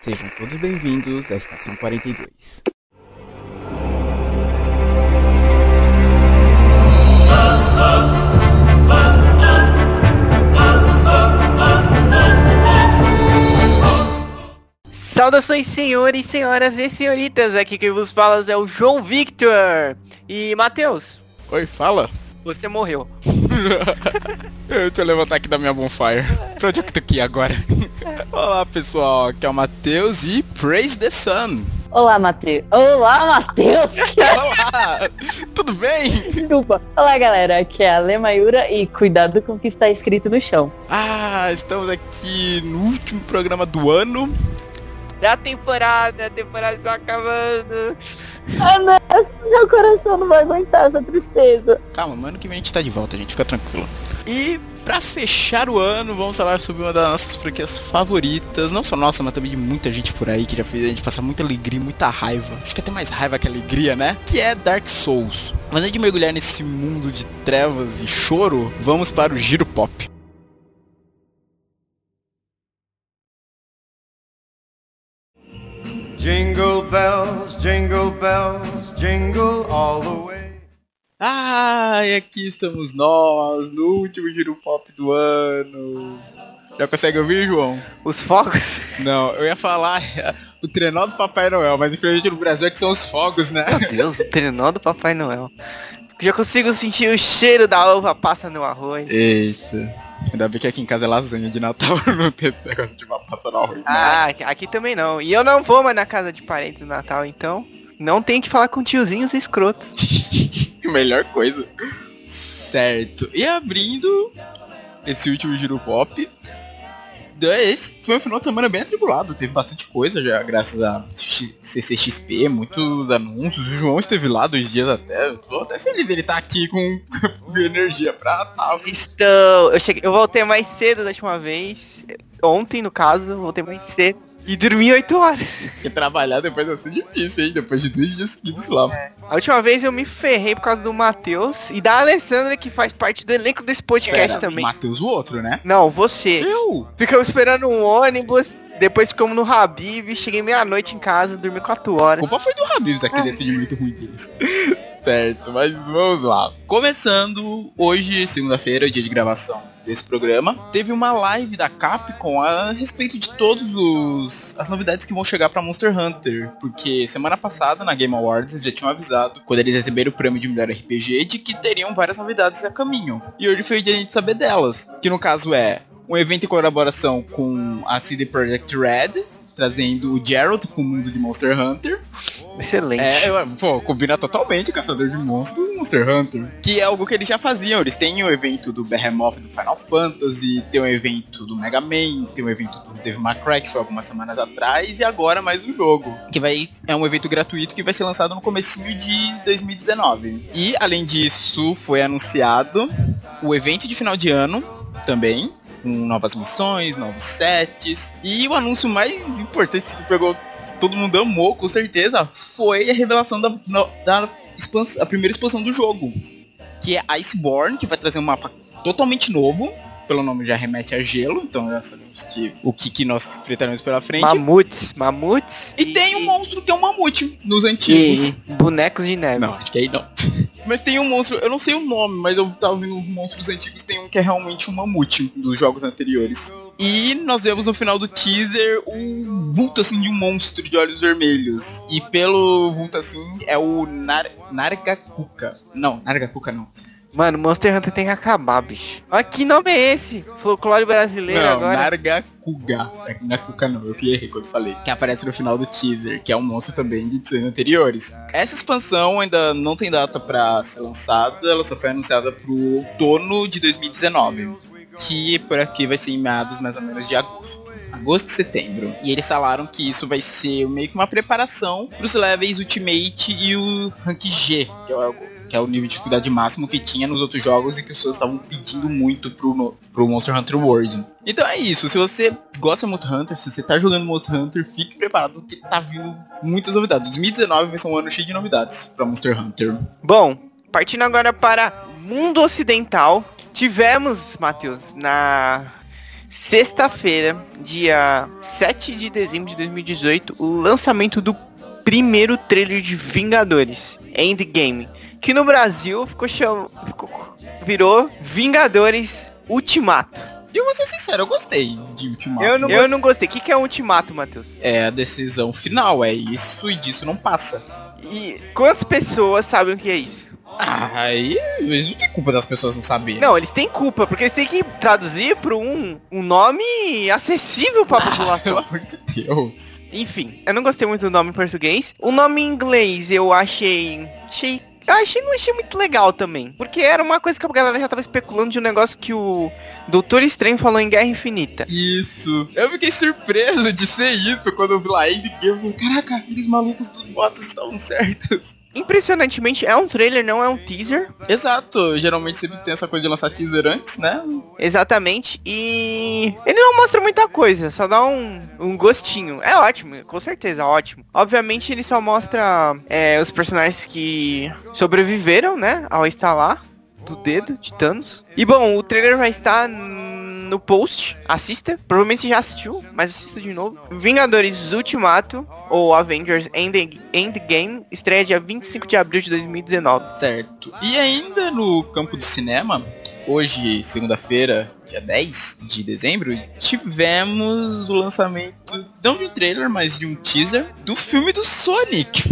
Sejam todos bem-vindos à Estação 42. Saudações, senhores, senhoras e senhoritas. Aqui quem vos fala é o João Victor. E Matheus, Oi, fala. você morreu. Deixa eu levantar aqui da minha bonfire. Pra onde é que eu tô aqui agora? Olá, pessoal. Aqui é o Matheus e Praise the Sun. Olá, Matheus. Olá, Matheus. Olá! Tudo bem? Desculpa. Olá, galera. Aqui é a Lê Mayura e cuidado com o que está escrito no chão. Ah, estamos aqui no último programa do ano. Da temporada, a temporada está acabando. Ah, não. Meu coração não vai aguentar essa tristeza. Calma, mano, que vem a gente tá de volta, gente. Fica tranquilo. E pra fechar o ano, vamos falar sobre uma das nossas franquias favoritas. Não só nossa, mas também de muita gente por aí que já fez a gente passar muita alegria, e muita raiva. Acho que até mais raiva que alegria, né? Que é Dark Souls. Mas antes de mergulhar nesse mundo de trevas e choro, vamos para o Giro Pop. Jingle bells, jingle bells, jingle all the way. Ah, e aqui estamos nós, no último Giro Pop do ano. Já consegue ouvir, João? Os fogos? Não, eu ia falar o trenó do Papai Noel, mas infelizmente no Brasil é que são os fogos, né? Meu Deus, o trenó do Papai Noel. Já consigo sentir o cheiro da uva passa no arroz. Eita. Ainda bem que aqui em casa é lasanha de Natal, não tem esse negócio de uma passa no arroz. Ah, aqui- aqui também não. E eu não vou mais na casa de parentes no Natal, então não tem que falar com tiozinhos escrotos. Melhor coisa. Certo. E abrindo esse último Giro Pop. Esse foi um final de semana bem atribulado, teve bastante coisa já, graças a CCXP, muitos anúncios. O João esteve lá dois dias até. Tô até feliz dele estar aqui com energia pra tá. Estou. Eu cheguei. Eu voltei mais cedo da última vez. Ontem, no caso, voltei mais cedo. E dormi 8 horas. Porque trabalhar depois vai ser difícil, hein? Depois de dois dias seguidos lá. A última vez eu me ferrei por causa do Matheus e da Alessandra, que faz parte do elenco desse podcast Pera, também. Matheus o outro, né? Não, você. Eu? Ficamos esperando um ônibus, depois ficamos no Habib, cheguei meia-noite em casa, dormi 4 A horas. culpa foi do Habibs, aquele atendimento ruim deles. certo, mas vamos lá. Começando hoje, segunda-feira, dia de gravação desse programa, teve uma live da Capcom a respeito de todos os as novidades que vão chegar pra Monster Hunter, porque semana passada na Game Awards eles já tinham avisado quando eles receberam o prêmio de melhor RPG de que teriam várias novidades a caminho. E hoje foi o dia de saber delas, que no caso é um evento em colaboração com a CD Projekt Red, trazendo o Geralt pro mundo de Monster Hunter. Excelente. É, pô, combina totalmente Caçador de Monstros e Monster Hunter. Que é algo que eles já faziam. Eles têm o evento do Behemoth do Final Fantasy, tem o evento do Mega Man, tem o evento do Devil May Cry, que foi algumas semanas atrás, e agora mais um jogo. Que vai é um evento gratuito que vai ser lançado no comecinho de 2019. E, além disso, foi anunciado o evento de final de ano também, com novas missões, novos sets. E o anúncio mais importante que pegou, que todo mundo amou, com certeza, foi a revelação da, da expans- a primeira expansão do jogo. Que é Iceborne, que vai trazer um mapa totalmente novo. Pelo nome já remete a gelo, então já sabemos que, o que, que nós enfrentaremos pela frente. Mamutes, mamutes. E tem um monstro que é um mamute nos antigos. E bonecos de neve. Não, acho que aí não. Mas tem um monstro, eu não sei o nome, mas eu tava vendo uns monstros antigos, tem um que é realmente um mamute dos jogos anteriores. E nós vemos no final do teaser um vulto assim de um monstro de olhos vermelhos. E pelo vulto assim é o Nar Nargacuca. Não, Nargacuca não. Mano, Monster Hunter tem que acabar, bicho. Olha que nome é esse? Folclore brasileiro não, agora. Nargacuga. É Nacuca não, eu que errei quando falei. Que aparece no final do teaser, que é um monstro também de edições anteriores. Essa expansão ainda não tem data pra ser lançada, ela só foi anunciada pro outono de 2019. Que por aqui vai ser em meados mais ou menos de agosto. Agosto e setembro. E eles falaram que isso vai ser meio que uma preparação pros levels Ultimate e o Rank G, que é o que é o nível de dificuldade máximo que tinha nos outros jogos e que os fãs estavam pedindo muito pro, pro Monster Hunter World. Então é isso, se você gosta de Monster Hunter, se você tá jogando Monster Hunter, fique preparado porque tá vindo muitas novidades. 2019 vai ser um ano cheio de novidades pra Monster Hunter. Bom, partindo agora para mundo ocidental, tivemos, Matheus, na sexta-feira, dia 7 de dezembro de 2018, o lançamento do primeiro trailer de Vingadores, Endgame, que no Brasil ficou cham... ficou- virou Vingadores Ultimato. E eu vou ser sincero, eu gostei de Ultimato. Eu não, eu não gostei. O que, que é Ultimato, Matheus? É a decisão final, é isso e disso não passa. E quantas pessoas sabem o que é isso? Ah, aí eles não tem culpa das pessoas não saberem. Não, eles têm culpa, porque eles têm que traduzir para um, um nome acessível para a Pelo população. amor de Deus. Enfim, eu não gostei muito do nome em português. O nome em inglês eu achei. Achei. Eu Achei, não achei muito legal também. Porque era uma coisa que a galera já tava especulando de um negócio que o Doutor Estranho falou em Guerra Infinita. Isso. Eu fiquei surpreso de ser isso quando eu vi lá Endgame. Caraca, aqueles malucos dos boatos estavam certos. Impressionantemente, é um trailer, não é um teaser. Exato, geralmente sempre tem essa coisa de lançar teaser antes, né? Exatamente. E ele não mostra muita coisa, só dá um, um gostinho. É ótimo, com certeza, ótimo. Obviamente ele só mostra é, os personagens que sobreviveram, né? Ao instalar do dedo de Thanos. E bom, o trailer vai estar no post. Assista. Provavelmente você já assistiu, mas assista de novo. Vingadores Ultimato, ou Avengers End Endgame, estreia dia 25 de abril de 2019. Certo. E ainda no campo do cinema, hoje, segunda-feira, dia 10 de dezembro, tivemos o lançamento, não de um trailer, mas de um teaser do filme do Sonic.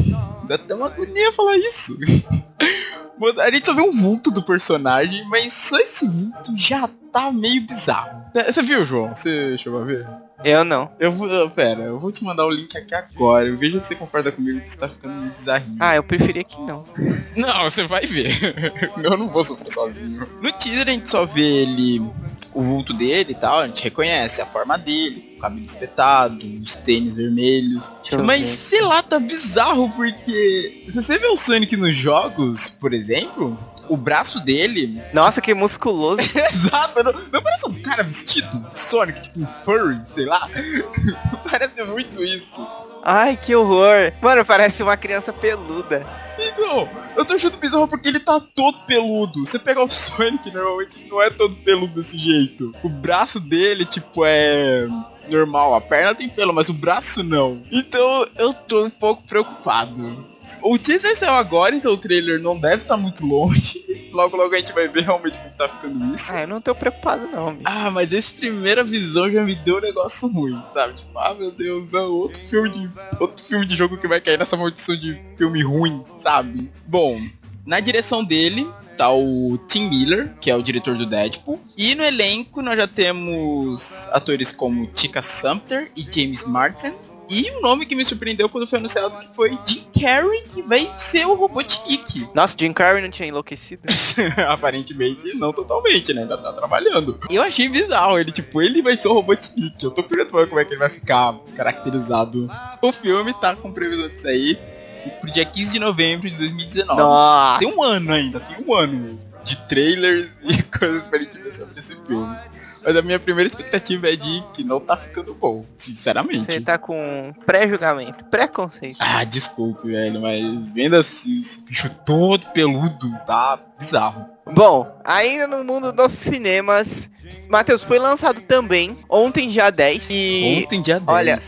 Dá até uma agonia falar isso. A gente só vê um vulto do personagem, mas só esse vulto já tá meio bizarro. Você viu, João? Você chegou a ver? Eu não. Eu vou. Pera, eu vou te mandar o link aqui agora. Veja se você concorda comigo que isso tá ficando meio bizarrinho. Ah, eu preferia que não. Não, você vai ver. eu não vou sofrer sozinho. No teaser a gente só vê ele, o vulto dele e tal, a gente reconhece a forma dele, o cabelo espetado, os tênis vermelhos. Eu Mas ver. sei lá, tá bizarro porque se você vê o Sonic nos jogos, por exemplo, o braço dele. Nossa, que musculoso. Exato, não, não parece um cara vestido Sonic, tipo um furry, sei lá. parece muito isso. Ai, que horror. Mano, parece uma criança peluda. Então, eu tô achando bizarro porque ele tá todo peludo. Você pegar o Sonic, normalmente não é todo peludo desse jeito. O braço dele, tipo, é normal. A perna tem pelo, mas o braço não. Então, eu tô um pouco preocupado. O teaser saiu agora, então o trailer não deve estar muito longe. Logo, logo a gente vai ver realmente como tá ficando isso. Ah, eu não tô preocupado não, bicho. Ah, mas essa primeira visão já me deu um negócio ruim, sabe? Tipo, ah meu Deus, não, outro filme de. Outro filme de jogo que vai cair nessa maldição de filme ruim, sabe? Bom, na direção dele tá o Tim Miller, que é o diretor do Deadpool. E no elenco nós já temos atores como Tika Sumpter e James Martin. E um nome que me surpreendeu quando foi anunciado que foi Jim Carrey, que vai ser o Robotnik. Nossa, Jim Carrey não tinha enlouquecido? Aparentemente não totalmente, né? Ainda tá trabalhando. Eu achei bizarro, ele, tipo, ele vai ser o Robotnik. Eu tô curioso pra ver como é que ele vai ficar caracterizado. O filme tá com previsão de sair pro dia 15 de novembro de 2019. Nossa. Tem um ano ainda, tem um ano de trailers e coisas pra gente ver sobre esse filme. Mas a minha primeira expectativa é de que não tá ficando bom, sinceramente. Você tá com pré-julgamento, preconceito. Ah, desculpe, velho, mas vendo assim, esse bicho todo peludo, tá bizarro. Bom, ainda no mundo dos cinemas, Matheus, foi lançado também, ontem dia 10. E... Ontem, dia 10. olha-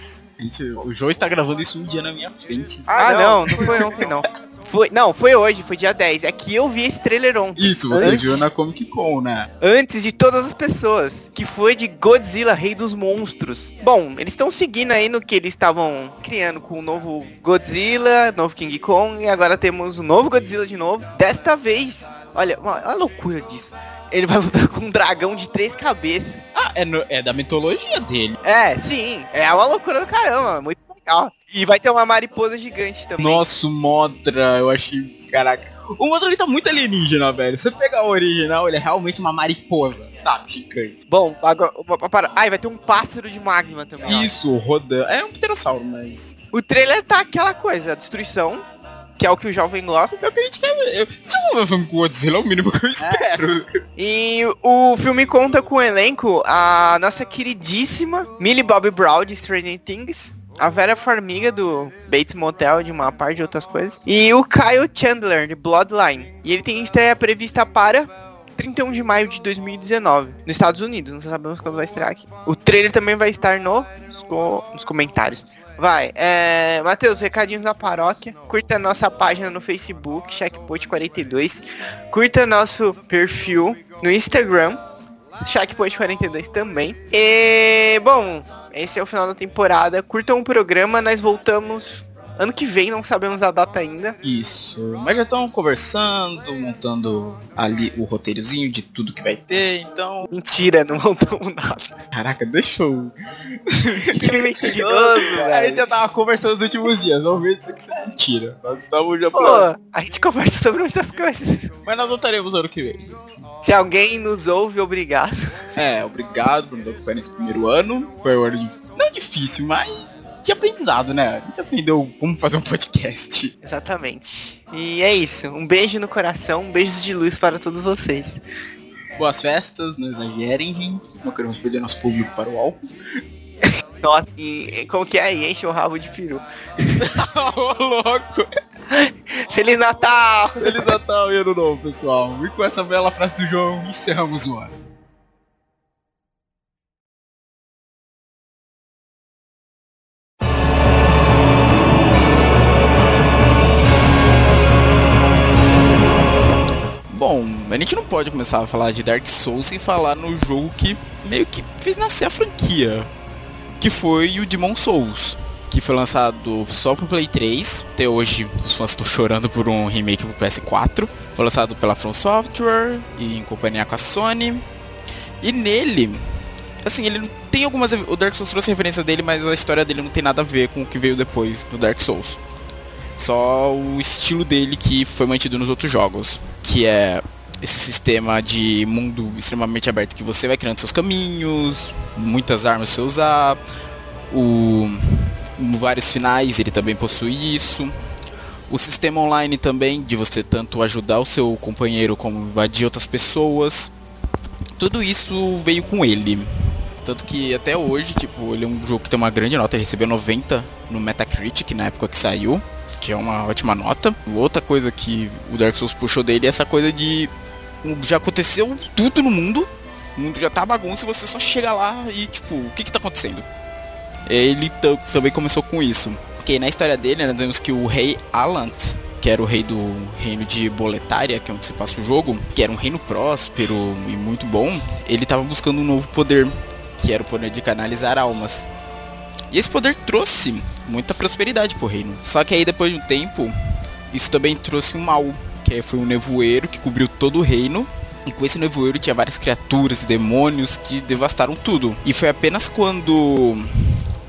Gente, o João está gravando isso um dia na minha frente. Ah, não, não foi ontem não. Foi, não, foi hoje, foi dia 10. É que eu vi esse trailer ontem. Isso, você Antes- viu na Comic Con, né? Antes de todas as pessoas, que foi de Godzilla, Rei dos Monstros. Bom, eles estão seguindo aí no que eles estavam criando com o novo Godzilla, novo King Kong, e agora temos o novo Godzilla de novo. Desta vez, olha, uma, a loucura disso. Ele vai lutar com um dragão de três cabeças. Ah, é, no- é da mitologia dele. É, sim, é uma loucura do caramba, muito E vai ter uma mariposa gigante também. Nossa, Modra, eu achei. Caraca. O Modra ele tá muito alienígena, velho. Se você pegar o original, ele é realmente uma mariposa, sabe? Gigante. Bom, agora. Para... Ai, vai ter um pássaro de magma também. Isso, rodando. É um pterossauro, mas. O trailer tá aquela coisa, a destruição, que é o que o jovem gosta. Eu acredito que é. Se eu vou ver um Godzilla, é o mínimo que eu espero. E o filme conta com o elenco a nossa queridíssima Millie Bobby Brown de Stranger Things. A Vera Farmiga do Bates Motel, de uma parte de outras coisas. E o Kyle Chandler, de Bloodline. E ele tem estreia prevista para 31 de maio de 2019, nos Estados Unidos. Não sabemos quando vai estrear aqui. O trailer também vai estar no, nos comentários. Vai, é. Matheus, recadinhos da paróquia. Curta nossa página no Facebook, Checkpoint42. Curta nosso perfil no Instagram, Checkpoint42 também. E, bom, esse é o final da temporada. Curtam o programa, nós voltamos ano que vem, não sabemos a data ainda. Isso. Mas já estão conversando, montando ali o roteirozinho de tudo que vai ter, então. Mentira, não montamos nada. Caraca, deixa eu. Que mentiroso, A gente já tava conversando nos últimos dias, não vê dizer que isso é mentira. Nós estamos já Pô, a gente conversa sobre muitas coisas. Mas nós voltaremos ano que vem. Se alguém nos ouve, obrigado. É, obrigado por nos acompanhar nesse primeiro ano. Foi um ano não difícil, mas de aprendizado, né? A gente aprendeu como fazer um podcast. Exatamente. E é isso. Um beijo no coração, beijos de luz para todos vocês. Boas festas, não exagerem, gente. Não queremos perder nosso público para o álcool. Nossa, e como que é? E enche o rabo de peru. Ô, louco! Feliz Natal! Feliz Natal e Ano Novo, pessoal. E com essa bela frase do João, encerramos o ano. A gente não pode começar a falar de Dark Souls sem falar no jogo que meio que fez nascer a franquia, que foi o Demon Souls, que foi lançado só pro Play 3. Até hoje os fãs estão chorando por um remake pro PS4. Foi lançado pela From Software e em companhia com a Sony. E nele, assim, ele tem algumas o Dark Souls trouxe referência dele, mas a história dele não tem nada a ver com o que veio depois do Dark Souls. Só o estilo dele que foi mantido nos outros jogos, que é esse sistema de mundo extremamente aberto que você vai criando seus caminhos, muitas armas você usar, o vários finais, ele também possui isso. O sistema online também de você tanto ajudar o seu companheiro como invadir outras pessoas. Tudo isso veio com ele. Tanto que até hoje, tipo, ele é um jogo que tem uma grande nota, ele recebeu 90 no Metacritic na época que saiu, que é uma ótima nota. Outra coisa que o Dark Souls puxou dele é essa coisa de já aconteceu tudo no mundo, o mundo já tá bagunça e você só chega lá e tipo, o que que tá acontecendo? Ele ta- também começou com isso. Porque na história dele, nós vemos que o rei Alant, que era o rei do reino de Boletária, que é onde se passa o jogo, que era um reino próspero e muito bom, ele estava buscando um novo poder, que era o poder de canalizar almas. E esse poder trouxe muita prosperidade pro reino. Só que aí depois de um tempo, isso também trouxe um mal, que foi um nevoeiro que cobriu todo o reino. E com esse nevoeiro tinha várias criaturas e demônios que devastaram tudo. E foi apenas quando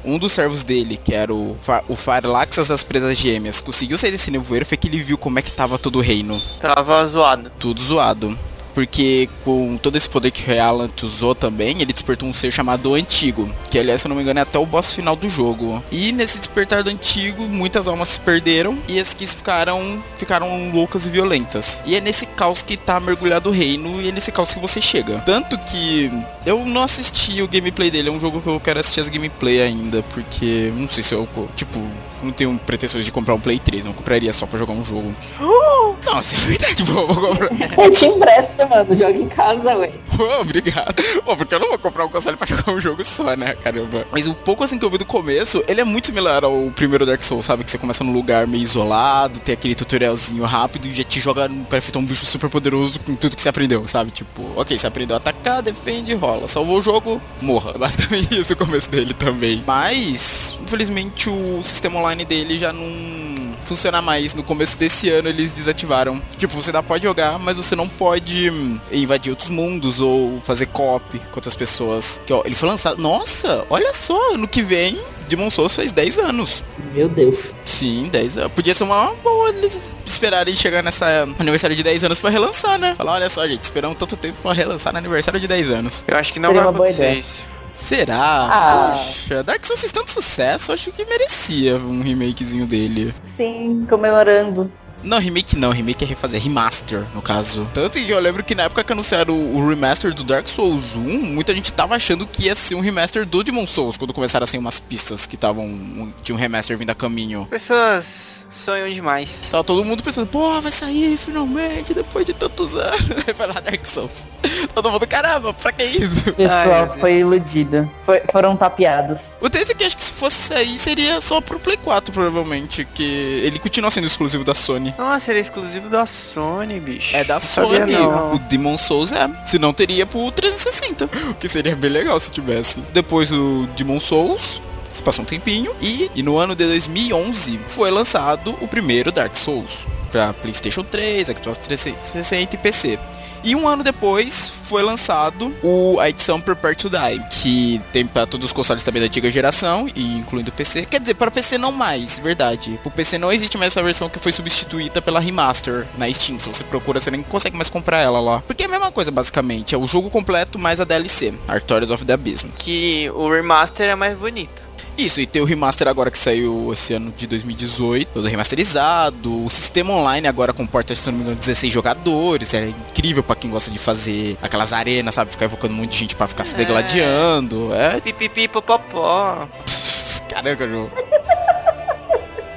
um dos servos dele, que era o, Fa- o Farlaxas das Presas Gêmeas, conseguiu sair desse nevoeiro, foi que ele viu como é que tava todo o reino. Tava zoado. Tudo zoado. Porque com todo esse poder que o Realant usou também, ele despertou um ser chamado Antigo. Que aliás, se eu não me engano, é até o boss final do jogo. E nesse despertar do Antigo, muitas almas se perderam e as que ficaram, ficaram loucas e violentas. E é nesse caos que tá mergulhado o reino e é nesse caos que você chega. Tanto que eu não assisti o gameplay dele, é um jogo que eu quero assistir as gameplay ainda, porque não sei se eu, tipo, não tenho pretensões de comprar um Play 3, não compraria só pra jogar um jogo. Não, isso é verdade, vou, vou comprar. Eu te empresto, mano. Joga em casa, ué. Pô, obrigado. Pô, porque eu não vou comprar um console pra jogar um jogo só, né? Caramba. Mas o pouco assim que eu vi do começo, ele é muito similar ao primeiro Dark Souls, sabe? Que você começa num lugar meio isolado, tem aquele tutorialzinho rápido e já te joga pra enfrentar um bicho super poderoso com tudo que você aprendeu, sabe? Tipo, ok, você aprendeu a atacar, defende, rola. Salvou o jogo, morra. É basicamente isso o começo dele também. Mas, infelizmente, o sistema online dele já não funciona mais. No começo desse ano eles desativaram. Tipo, você ainda pode jogar, mas você não pode hum, invadir outros mundos ou fazer copy com outras pessoas. Que ó, ele foi lançado. Nossa, olha só, no que vem. Demon Souls faz 10 anos. Meu Deus. Sim, 10 anos. Podia ser uma boa eles esperarem chegar nessa aniversário de 10 anos pra relançar, né? Falar, olha só, gente, esperamos tanto tempo pra relançar no aniversário de 10 anos. Eu acho que não Seria vai uma boa acontecer ideia. isso. Será? Ah. Poxa, Dark Souls fez tanto sucesso, acho que merecia um remakezinho dele. Sim, comemorando. Não, remake não, remake é refazer, remaster, no caso. Tanto que eu lembro que na época que anunciaram o remaster do Dark Souls 1, muita gente tava achando que ia ser um remaster do Demon Souls, quando começaram a sair umas pistas que estavam. Tinha um remaster vindo a caminho. Pessoas sonham demais. Tava todo mundo pensando, pô, vai sair finalmente, depois de tantos anos. Aí vai lá Dark Souls. Todo mundo, caramba, pra que isso? O pessoal Ai, foi iludido. Foi- foram tapeados. O é que acho que se fosse sair, seria só pro Play 4, provavelmente. Que ele continua sendo exclusivo da Sony. Nossa, ele é exclusivo da Sony, bicho. É da Não sabia, Sony. não. O Demon Souls é. Se não, teria pro 360. O que seria bem legal se tivesse. Depois do Demon Souls. Se passou um tempinho. E, e no ano de 2011 foi lançado o primeiro Dark Souls. Pra PlayStation 3, Xbox 360 e PC. E um ano depois foi lançado o, a edição Prepare to Die, que tem para todos os consoles também da antiga geração, e incluindo o PC. Quer dizer, para PC não mais, verdade. Pro PC não existe mais essa versão que foi substituída pela remaster na Steam. Se você procura, você nem consegue mais comprar ela lá. Porque é a mesma coisa, basicamente. É o jogo completo mais a DLC, Artorias of the Abyss. Que o remaster é mais bonito. Isso, e tem o remaster agora que saiu esse ano de 2018, todo remasterizado. O sistema online agora comporta, se não me engano, 16 jogadores. É incrível pra quem gosta de fazer aquelas arenas, sabe? Ficar evocando um monte de gente pra ficar se É. degladiando. É. Pipipi, popopó. Caraca, jogo.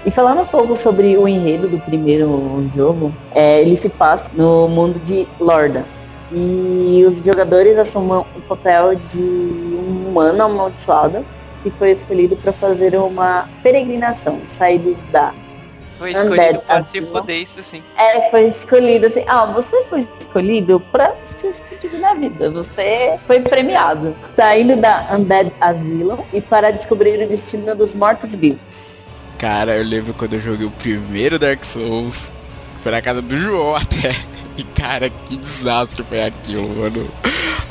E falando um pouco sobre o enredo do primeiro jogo, é, ele se passa no mundo de Lorda. E os jogadores assumem o papel de um humano amaldiçoado que foi escolhido para fazer uma peregrinação, saído da. Foi Undead escolhido pra se Asylum. foder isso assim. É, foi escolhido assim. Ah, você foi escolhido para se fuder na vida. Você foi premiado. Saindo da Undead Asylum e para descobrir o destino dos mortos-vivos. Cara, eu lembro quando eu joguei o primeiro Dark Souls. Foi na casa do João até. E cara, que desastre foi aquilo, mano.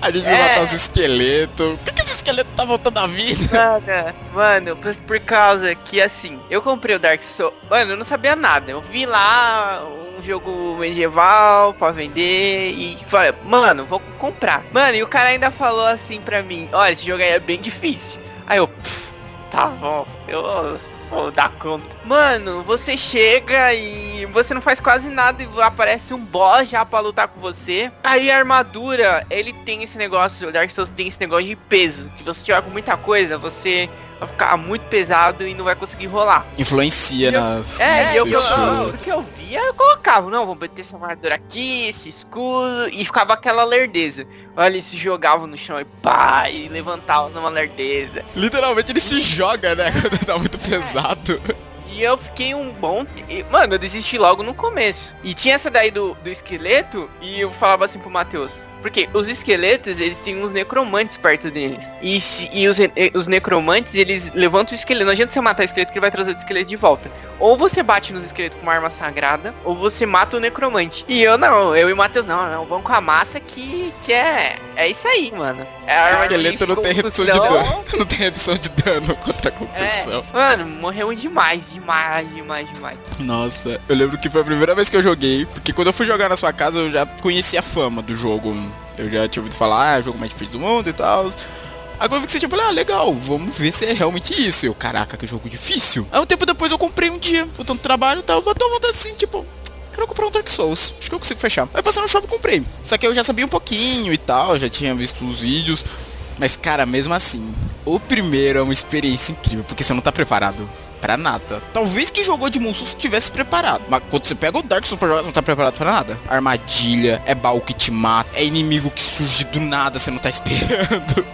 A gente É. matar os esqueletos. Por que, esse esqueleto tá voltando à vida? Nada. Mano, por, causa que assim, eu comprei o Dark Souls. Mano, eu não sabia nada. Eu vi lá um jogo medieval pra vender e falei, mano, vou comprar. Mano, e o cara ainda falou assim pra mim, olha, esse jogo aí é bem difícil. Aí eu, "Pff, tá bom, eu vou dar conta. Mano, você chega e você não faz quase nada e aparece um boss já pra lutar com você. Aí a armadura, ele tem esse negócio, o Dark Souls tem esse negócio de peso. Que você tiver com muita coisa, você vai ficar muito pesado e não vai conseguir rolar. Influencia Eu- nas. É, e eu, eu, eu, o que eu via, eu colocava, não, vou meter essa armadura aqui, esse escudo, e ficava aquela lerdeza. Olha, eles se jogavam no chão e pá, e levantavam numa lerdeza. Literalmente ele se joga, né? Quando tá muito pesado. E eu fiquei um bom. Mano, eu desisti logo no começo. E tinha essa daí do, do esqueleto, e eu falava assim pro Matheus. Porque os esqueletos, eles têm uns necromantes perto deles. E, se- e os, re- e os necromantes, eles levantam o esqueleto. Não adianta você matar o esqueleto que ele vai trazer o esqueleto de volta. Ou você bate nos esqueletos com uma arma sagrada, ou você mata o necromante. E eu não, eu e o Matheus não, não, vamos com a massa que, que é. É isso aí, mano. É esqueleto não tem redução de dano. Não tem redução de dano contra a competição. É, mano, morreu demais, demais, demais, demais. Nossa, eu lembro que foi a primeira vez que eu joguei, porque quando eu fui jogar na sua casa eu já conhecia a fama do jogo. Eu já tinha ouvido falar, ah, é jogo mais difícil do mundo e tal. Agora eu vi que você tinha falado, ah, legal, vamos ver se é realmente isso. Eu, caraca, que jogo difícil. Aí um tempo depois eu comprei um dia, por tanto trabalho, tava bateu uma assim, tipo, quero comprar um Dark Souls. Acho que eu consigo fechar. Aí passei no shopping comprei. Só que eu já sabia um pouquinho e tal, já tinha visto os vídeos. Mas, cara, mesmo assim, o primeiro é uma experiência incrível, porque você não tá preparado pra nada. Talvez quem jogou de Souls tivesse preparado. Mas quando você pega o Dark Souls pra não tá preparado pra nada. Armadilha, é baú que te mata, é inimigo que surge do nada, você não tá esperando.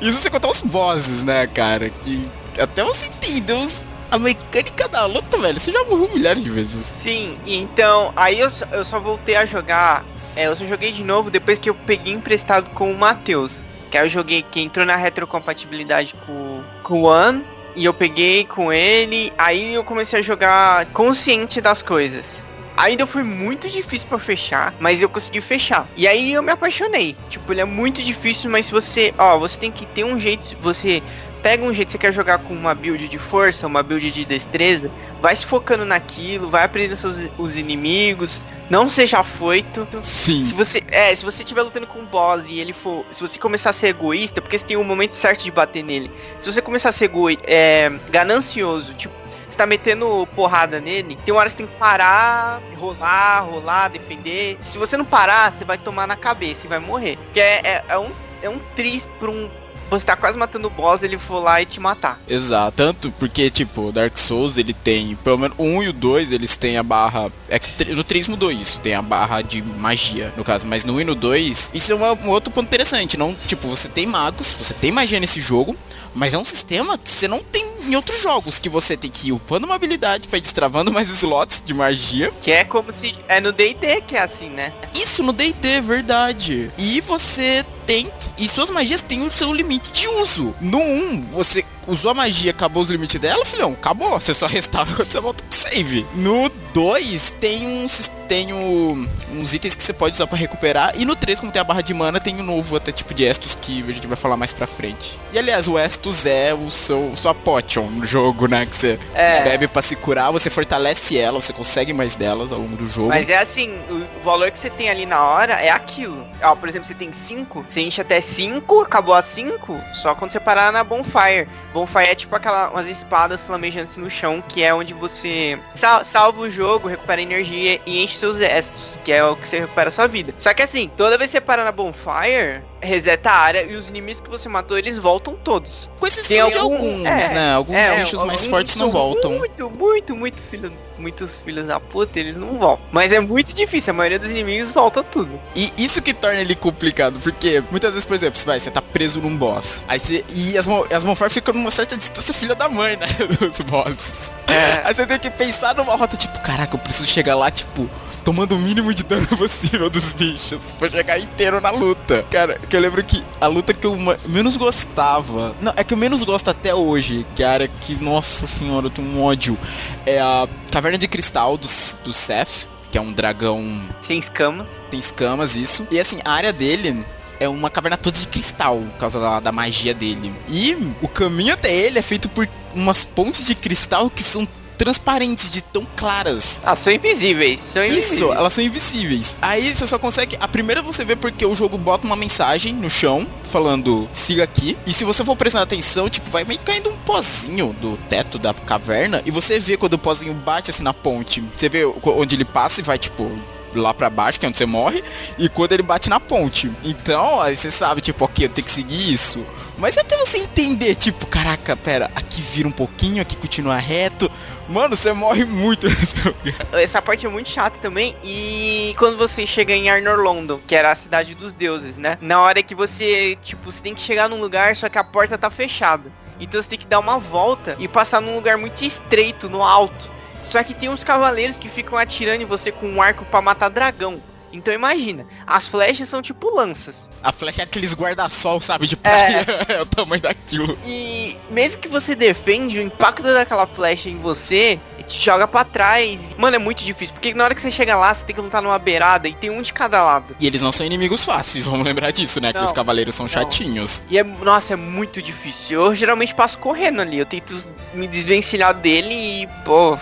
Isso você contar os bosses, né, cara? Que até você entender os- a mecânica da luta, velho. Você já morreu milhares de vezes. Sim, então, aí eu, só- eu só voltei a jogar. É, eu só joguei de novo depois que eu peguei emprestado com o Matheus. Que aí eu joguei, que entrou na retrocompatibilidade com, com o One. E eu peguei com ele. Aí eu comecei a jogar consciente das coisas. Ainda foi muito difícil pra fechar, mas eu consegui fechar. E aí eu me apaixonei. Tipo, ele é muito difícil, mas você, ó, você tem que ter um jeito, você pega um jeito, você quer jogar com uma build de força, uma build de destreza, vai se focando naquilo, vai aprendendo seus, os inimigos, não seja afoito. Sim. Se você, é, se você estiver lutando com um boss e ele for, se você começar a ser egoísta, porque você tem um momento certo de bater nele. Se você começar a ser é, ganancioso, tipo, você tá metendo porrada nele, tem uma hora que você tem que parar, rolar, rolar, defender. Se você não parar, você vai tomar na cabeça e vai morrer. Porque é, é, é um, é um tris pra um você tá quase matando o boss, ele for lá e te matar. Exato, tanto porque, tipo, Dark Souls, ele tem, pelo menos o 1 e o 2, eles têm a barra, é que no 3 mudou isso, tem a barra de magia, no caso, mas no 1 e no 2, isso é uma, um outro ponto interessante, não, tipo, você tem magos, você tem magia nesse jogo, mas é um sistema que você não tem em outros jogos, que você tem que ir upando uma habilidade pra ir destravando mais slots de magia. Que é como se. É no DD que é assim, né? Isso no DD, verdade. E você tem. E suas magias têm o seu limite de uso. No 1, você usou a magia, acabou os limites dela, filhão, acabou. Você só restaura quando você volta pro save. No 2 tem um tem um, uns itens que você pode usar para recuperar. E no 3, como tem a barra de mana, tem um novo até tipo de Estus que a gente vai falar mais pra frente. E aliás, o Estus é o seu sua potion no jogo, né? Que você É. bebe pra se curar, você fortalece ela, você consegue mais delas ao longo do jogo. Mas é assim, o valor que você tem ali na hora é aquilo. Ó, por exemplo, você tem 5, você enche até 5, acabou a 5, só quando você parar na Bonfire. Bonfire é tipo aquelas umas espadas flamejantes no chão, que é onde você sal- salva o jogo, recupera energia e enche seus estos, que é o que você recupera a sua vida. Só que assim, toda vez que você para na Bonfire, reseta a área e os inimigos que você matou, eles voltam todos. Com exceção Tem algum- alguns, é, né? Alguns É, bichos mais alguns fortes não voltam. Muito, muito, muito filho, muitos filhos da puta, eles não voltam. Mas é muito difícil, a maioria dos inimigos volta tudo. E isso que torna ele complicado, porque muitas vezes, por exemplo, você vai, você tá preso num boss. Aí você. E as, as Monfort ficam numa certa distância filha da mãe, né? Dos bosses. É. Aí você tem que pensar numa rota, tipo, caraca, eu preciso chegar lá, tipo. Tomando o mínimo de dano possível dos bichos pra chegar inteiro na luta. Cara, que eu lembro que a luta que eu menos gostava. Não, é que eu menos gosto até hoje. Que é a área que, nossa senhora, eu tenho um ódio. É a Caverna de Cristal do, do Seth, que é um dragão Sem escamas. tem escamas, isso. E assim, a área dele é uma caverna toda de cristal, por causa da, da magia dele. E o caminho até ele é feito por umas pontes de cristal que são transparentes, de tão claras. Ah, são invisíveis. São invisíveis. Isso, elas são invisíveis. Aí você só consegue. A primeira você vê porque o jogo bota uma mensagem no chão falando siga aqui. E se você for prestando atenção, tipo, vai meio caindo um pozinho do teto da caverna. E você vê quando o pozinho bate assim na ponte. Você vê onde ele passa e vai, tipo. Lá pra baixo, que é onde você morre, e quando ele bate na ponte. Então, aí você sabe, tipo, ok, eu tenho que seguir isso. Mas até você entender, tipo, caraca, pera, aqui vira um pouquinho, aqui continua reto. Mano, você morre muito nesse lugar. Essa parte é muito chata também. E quando você chega em Arnor London, que era a cidade dos deuses, né? Na hora que você, tipo, você tem que chegar num lugar, só que a porta tá fechada. Então você tem que dar uma volta e passar num lugar muito estreito, no alto. Só que tem uns cavaleiros que ficam atirando em você com um arco pra matar dragão. Então imagina, as flechas são tipo lanças. A flecha é aqueles guarda-sol, sabe, de praia. É. o tamanho daquilo. E mesmo que você defende, o impacto daquela flecha em você te joga pra trás. Mano, é muito difícil, porque na hora que você chega lá, você tem que lutar numa beirada e tem um de cada lado. E eles não são inimigos fáceis, vamos lembrar disso, né? Que Não, os cavaleiros são não. chatinhos. E é, nossa, é muito difícil. Eu geralmente passo correndo ali, eu tento me desvencilhar dele e, pô,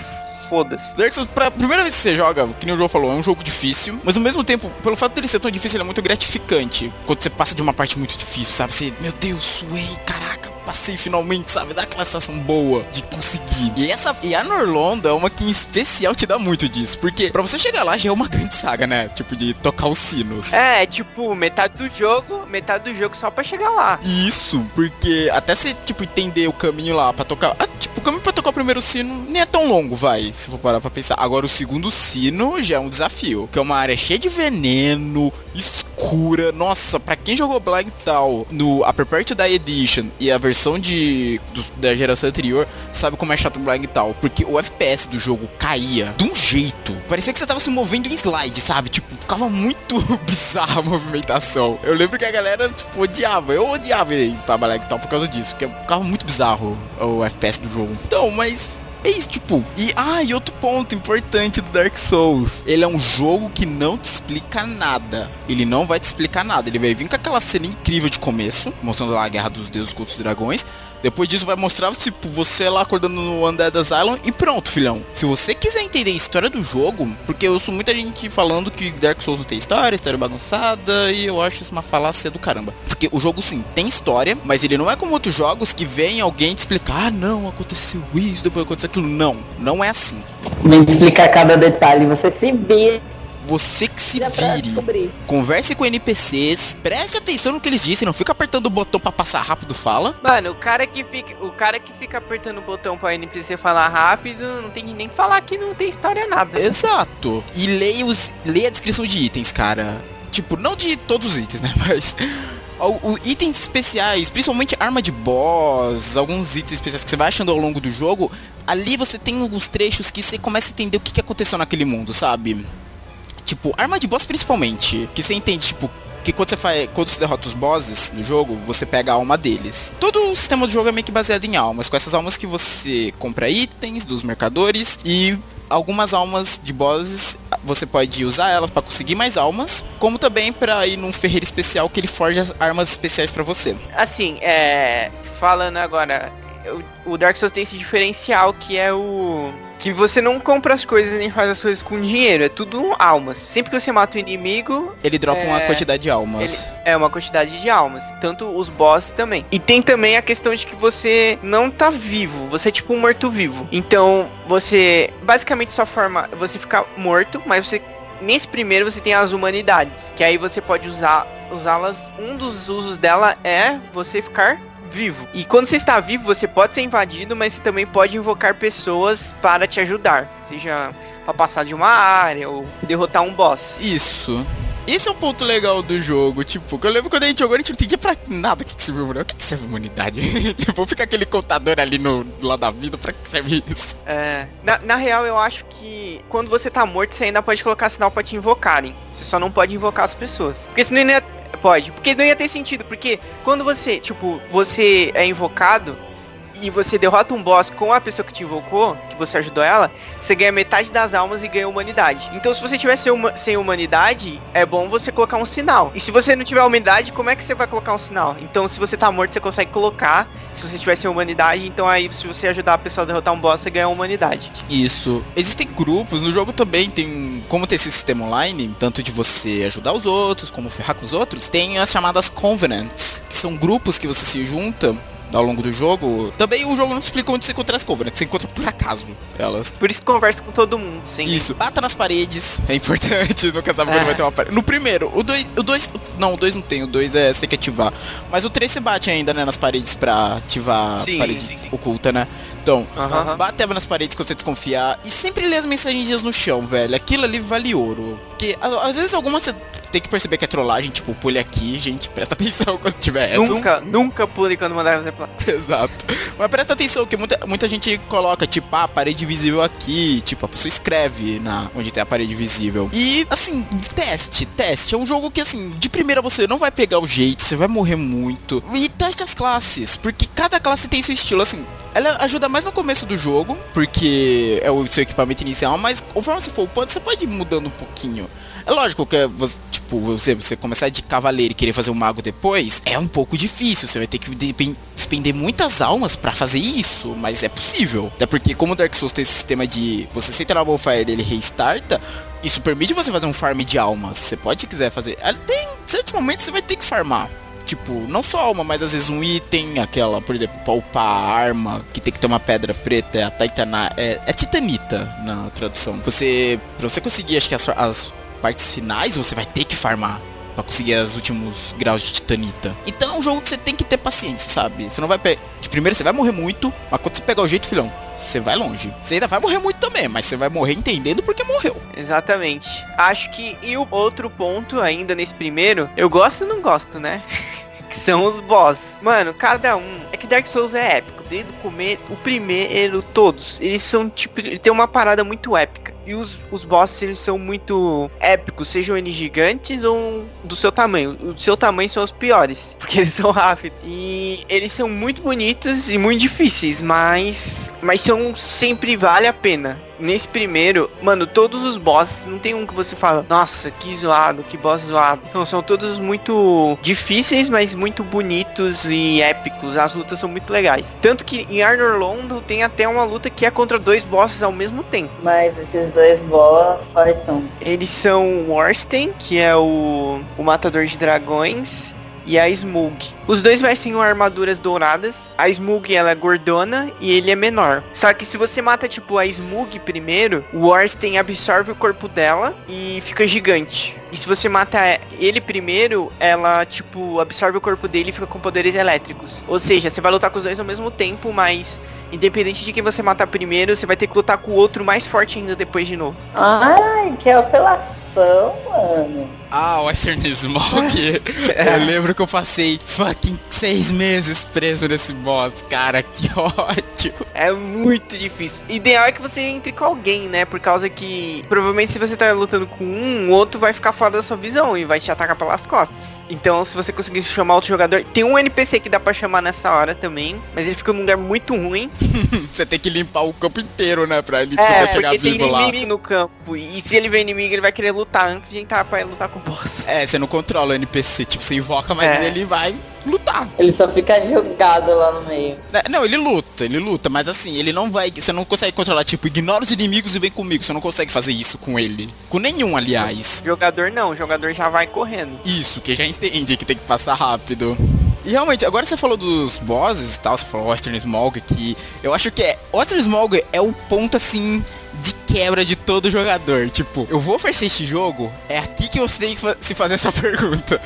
foda-se. Dark Souls, pra primeira vez que você joga, que nem o João falou, é um jogo difícil, mas ao mesmo tempo, pelo fato dele ser tão difícil, ele é muito gratificante. Quando você passa de uma parte muito difícil, sabe? Você, meu Deus, suei, caraca, passei finalmente, sabe? Dá aquela sensação boa de conseguir. E essa, e a Norlondo é uma que em especial te dá muito disso, porque pra você chegar lá já é uma grande saga, né? Tipo, de tocar os sinos. É, tipo, metade do jogo, metade do jogo só pra chegar lá. Isso, porque até você, tipo, entender o caminho lá pra tocar. Caminho pra tocar o primeiro sino nem é tão longo, vai, se for parar pra pensar. Agora, o segundo sino já é um desafio, que é uma área cheia de veneno, escura. Nossa, pra quem jogou Black Tal no a Prepare to Die Edition e a versão de do- da geração anterior, sabe como é chato Black Tal? Porque o FPS do jogo caía de um jeito. Parecia que você tava se movendo em slide, sabe? Tipo, ficava muito bizarra a movimentação. Eu lembro que a galera, tipo, odiava. Eu odiava ir pra Black Tal por causa disso, porque ficava muito bizarro o FPS do jogo. Então, mas é isso, tipo. E ah, e outro ponto importante do Dark Souls. Ele é um jogo que não te explica nada. Ele não vai te explicar nada. Ele vai vir com aquela cena incrível de começo, mostrando lá a guerra dos deuses contra os dragões. Depois disso vai mostrar, tipo, você lá acordando no Undead Asylum e pronto, filhão. Se você quiser entender a história do jogo, porque eu sou muita gente falando que Dark Souls não tem história, história bagunçada, e eu acho isso uma falácia do caramba. Porque o jogo sim tem história, mas ele não é como outros jogos que vem alguém te explicar, ah não, aconteceu isso, depois aconteceu aquilo. Não, não é assim. Nem explicar cada detalhe, você se vê Você que se vire. Converse com NPCs, preste atenção no que eles dizem, não fica apertando o botão pra passar rápido fala. Mano, o cara que fica, o cara que fica apertando o botão pra NPC falar rápido, não tem que nem falar que não tem história nada. Exato. E leia, os, leia a descrição de itens, cara. Tipo, não de todos os itens, né? Mas. O, o- itens especiais, principalmente arma de boss, alguns itens especiais que você vai achando ao longo do jogo, ali você tem alguns trechos que você começa a entender o que, que aconteceu naquele mundo, sabe? Tipo, arma de boss principalmente, que você entende, tipo, que quando você faz, quando você derrota os bosses no jogo, você pega a alma deles. Todo o sistema do jogo é meio que baseado em almas, com essas almas que você compra itens dos mercadores e algumas almas de bosses você pode usar elas pra conseguir mais almas, como também pra ir num ferreiro especial que ele forja as armas especiais pra você. Assim, é. Falando agora, o, Dark Souls tem esse diferencial que é o. Que você não compra as coisas nem faz as coisas com dinheiro, é tudo almas. Sempre que você mata o inimigo, Ele dropa uma É, quantidade de almas. é uma quantidade de almas. Tanto os bosses também. E tem também a questão de que você não tá vivo. Você é tipo um morto-vivo. Então, você. Basicamente sua forma. Você fica morto, mas você. Nesse primeiro você tem as humanidades. Que aí você pode usar. Usá-las. Um dos usos dela é você ficar vivo. E quando você está vivo, você pode ser invadido, mas você também pode invocar pessoas para te ajudar. Seja para passar de uma área ou derrotar um boss. Isso. Esse é um ponto legal do jogo, tipo, que eu lembro quando a gente jogou, a gente não entendia pra nada o que, que serve humanidade. O que, que serve humanidade? tipo, fica aquele contador ali no lá da vida, pra que serve isso? É, na, na real, eu acho que quando você tá morto, você ainda pode colocar sinal pra te invocarem. Você só não pode invocar as pessoas. Porque senão não ia... Pode, porque não ia ter sentido. Porque quando você, tipo, você é invocado e você derrota um boss com a pessoa que te invocou, que você ajudou ela, você ganha metade das almas e ganha humanidade. Então se você tiver sem, huma- sem humanidade, é bom você colocar um sinal. E se você não tiver humanidade, como é que você vai colocar um sinal? Então se você tá morto, você consegue colocar. Se você tiver sem humanidade, então aí se você ajudar a pessoa a derrotar um boss, você ganha humanidade. Isso. Existem grupos, no jogo também tem, como tem esse sistema online, tanto de você ajudar os outros, como ferrar com os outros, tem as chamadas Covenants, que são grupos que você se junta ao longo do jogo. Também o jogo não te explica onde você encontra as Covenants, você encontra por acaso elas. Por isso que conversa com todo mundo, sem Isso, bata nas paredes, é importante, nunca sabe quando É. vai ter uma parede. No primeiro, o 2, o dois, não, o 2 não tem, o 2 é você tem que ativar. Mas o 3 você bate ainda, né, nas paredes pra ativar Sim, a parede sim, sim. oculta, né? Então, Aham. bate nas paredes quando você desconfiar e sempre lê as mensagens no chão, velho. Aquilo ali vale ouro. Porque às vezes algumas você tem que perceber que é trollagem, tipo, pule aqui, gente, presta atenção quando tiver essas. Nunca, nunca pule quando mandar você pra... Exato. Mas presta atenção que muita, muita gente coloca, tipo, ah, parede visível aqui. Tipo, a pessoa escreve na onde tem a parede visível. E, assim, teste, teste. É um jogo que, assim, de primeira você não vai pegar o jeito, você vai morrer muito. E teste as classes, porque cada classe tem seu estilo, assim. Ela ajuda mais no começo do jogo, porque é o seu equipamento inicial, mas conforme você for upando, você pode ir mudando um pouquinho. É lógico que você, tipo, você, você começar de cavaleiro e querer fazer um mago depois, é um pouco difícil. Você vai ter que despender muitas almas pra fazer isso, mas é possível. Até porque como o Dark Souls tem esse sistema de você senta na bonfire ele restarta, isso permite você fazer um farm de almas. Você pode se quiser fazer. Tem certos momentos você vai ter que farmar. Tipo, não só alma, mas às vezes um item, aquela, por exemplo, pra upar a arma, que tem que ter uma pedra preta, é a é, é Titanita na tradução. Você, pra você conseguir, acho que as, as partes finais, você vai ter que farmar pra conseguir os últimos graus de Titanita. Então é um jogo que você tem que ter paciência, sabe? Você não vai. De primeiro você vai morrer muito, mas quando você pegar o jeito, filhão, você vai longe. Você ainda vai morrer muito também, mas você vai morrer entendendo porque morreu. Exatamente. Acho que e o outro ponto ainda nesse primeiro, eu gosto e não gosto, né? que são os boss. Mano, cada um. É que Dark Souls é épico. Desde o começo, o primeiro, todos, eles são tipo, ele tem uma parada muito épica. E os, os bosses, eles são muito épicos, sejam eles gigantes ou do seu tamanho. O seu tamanho são os piores, porque eles são rápidos. E eles são muito bonitos e muito difíceis, mas mas são sempre vale a pena. Nesse primeiro, mano, todos os bosses, não tem um que você fala, nossa, que zoado, que boss zoado. Não, são todos muito difíceis, mas muito bonitos e épicos. As lutas são muito legais. Tanto que em Arnor Londo tem até uma luta que é contra dois bosses ao mesmo tempo. Mas esses dois boss, quais são? Eles são o Orsten, que é o, o matador de dragões, e a Smug. Os dois vestem armaduras douradas. A Smug ela é gordona e ele é menor. Só que se você mata tipo a Smug primeiro, o Orsten absorve o corpo dela e fica gigante. E se você mata ele primeiro, ela tipo absorve o corpo dele e fica com poderes elétricos. Ou seja, você vai lutar com os dois ao mesmo tempo, mas independente de quem você matar primeiro, você vai ter que lutar com o outro mais forte ainda depois de novo. Ai, que apelação, mano. Ah, Western Smog. Eu lembro que eu passei fucking seis meses preso nesse boss, cara. Que ódio. É muito difícil. Ideal é que você entre com alguém, né? Por causa que provavelmente se você tá lutando com um, o outro vai ficar fora da sua visão e vai te atacar pelas costas. Então, se você conseguir chamar outro jogador, tem um NPC que dá pra chamar nessa hora também, mas ele fica num lugar muito ruim. Você tem que limpar o campo inteiro, né? Pra ele É, poder chegar tem vivo lá. inimigo no campo. E se ele vê inimigo, ele vai querer lutar antes de entrar pra lutar com o boss. É, você não controla o NPC, tipo, você invoca, mas É. ele vai lutar. Ele só fica jogado lá no meio. É, Não, ele luta, ele luta, mas assim, ele não vai. Você não consegue controlar, tipo, ignora os inimigos e vem comigo. Você não consegue fazer isso com ele. Com nenhum, aliás. O jogador não, o jogador já vai correndo. Isso, que já entende que tem que passar rápido. E realmente, agora você falou dos bosses e tal, você falou Western Smog, que eu acho que é. Western Smog é o ponto assim de quebra de todo jogador. Tipo, eu vou oferecer este jogo, é aqui que você tem que se fazer essa pergunta.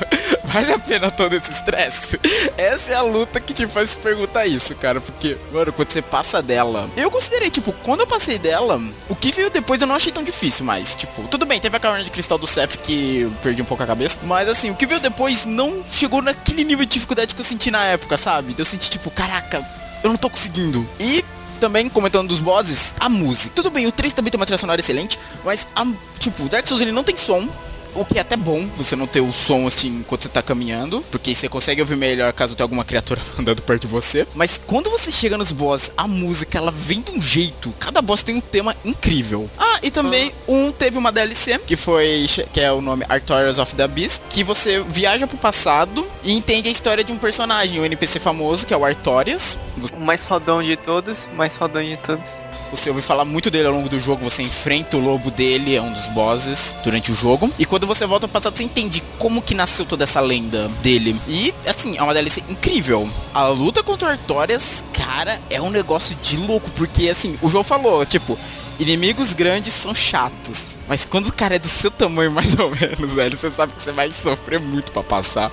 Vale a pena todo esse estresse? Essa é a luta que te faz perguntar isso, cara. Porque, mano, quando você passa dela. Eu considerei, tipo, quando eu passei dela, o que veio depois eu não achei tão difícil mais. Tipo, tudo bem, teve a caverna de cristal do Seth que eu perdi um pouco a cabeça. Mas assim, o que veio depois não chegou naquele nível de dificuldade que eu senti na época, sabe? Eu senti, tipo, caraca, eu não tô conseguindo. E também, comentando dos bosses, a música. Tudo bem, o 3 também tem uma trilha sonora excelente, mas, a, tipo, Dark Souls ele não tem som. O que é até bom, você não ter o som assim enquanto você tá caminhando, porque você consegue ouvir melhor caso tenha alguma criatura andando perto de você. Mas quando você chega nos boss, a música ela vem de um jeito. Cada boss tem um tema incrível. Ah, e também um teve uma DLC que foi que é o nome Artorias of the Abyss, que você viaja pro passado e entende a história de um personagem, um NPC famoso que é o Artorias. O mais fodão de todos, mais fodão de todos. Você ouve falar muito dele ao longo do jogo, você enfrenta o lobo dele, é um dos bosses durante o jogo. E quando você volta ao passado, você entende como que nasceu toda essa lenda dele. E, assim, é uma DLC incrível. A luta contra Artorias, cara, é um negócio de louco, porque, assim, o jogo falou, tipo... Inimigos grandes são chatos. Mas quando o cara é do seu tamanho, mais ou menos, velho, você sabe que você vai sofrer muito pra passar.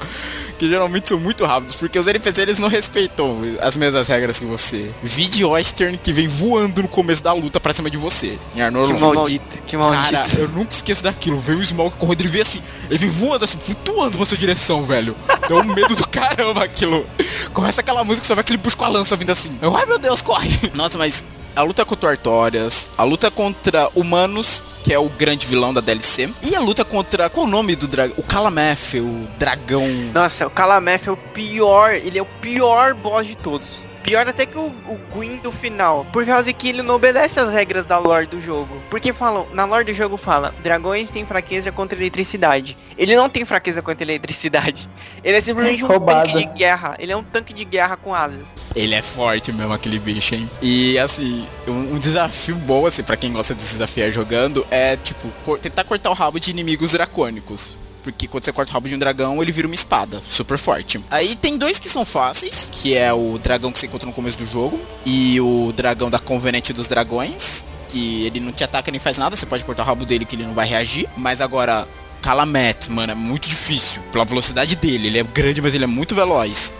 Que geralmente são muito rápidos, porque os NPCs eles não respeitam as mesmas regras que você. Vide Western que vem voando no começo da luta pra cima de você. Em Arnor Que maldito, que maldito. Cara, eu nunca esqueço daquilo. Veio o Smaug correndo, ele veio assim, ele vem voando assim, flutuando na sua direção, velho. Deu um medo do caramba aquilo. Começa aquela música, só vai aquele puxo com a lança vindo assim. Eu, Ai meu Deus, corre! Nossa, mas a luta contra o Artorias, a luta contra humanos, que é o grande vilão da DLC, e a luta contra. Qual o nome do dragão? O Calameth, o dragão. Nossa, o Calameth é o pior, ele é o pior boss de todos. Pior até que o, o Gwyn do final. Por causa que ele não obedece as regras da lore do jogo. Porque falam, na lore do jogo fala, dragões têm fraqueza contra eletricidade. Ele não tem fraqueza contra eletricidade. Ele é simplesmente um Roubado. tanque de guerra. Ele é um tanque de guerra com asas. Ele é forte mesmo, aquele bicho, hein? E assim, um, um desafio bom, assim, pra quem gosta de se desafiar jogando, é, tipo, cor- tentar cortar o rabo de inimigos dracônicos. Porque quando você corta o rabo de um dragão, ele vira uma espada, super forte. Aí tem dois que são fáceis, que é o dragão que você encontra no começo do jogo, e o dragão da Convenente dos Dragões, que ele não te ataca nem faz nada, você pode cortar o rabo dele que ele não vai reagir. Mas agora, Calameth, mano, é muito difícil. Pela velocidade dele, ele é grande, mas ele é muito veloz.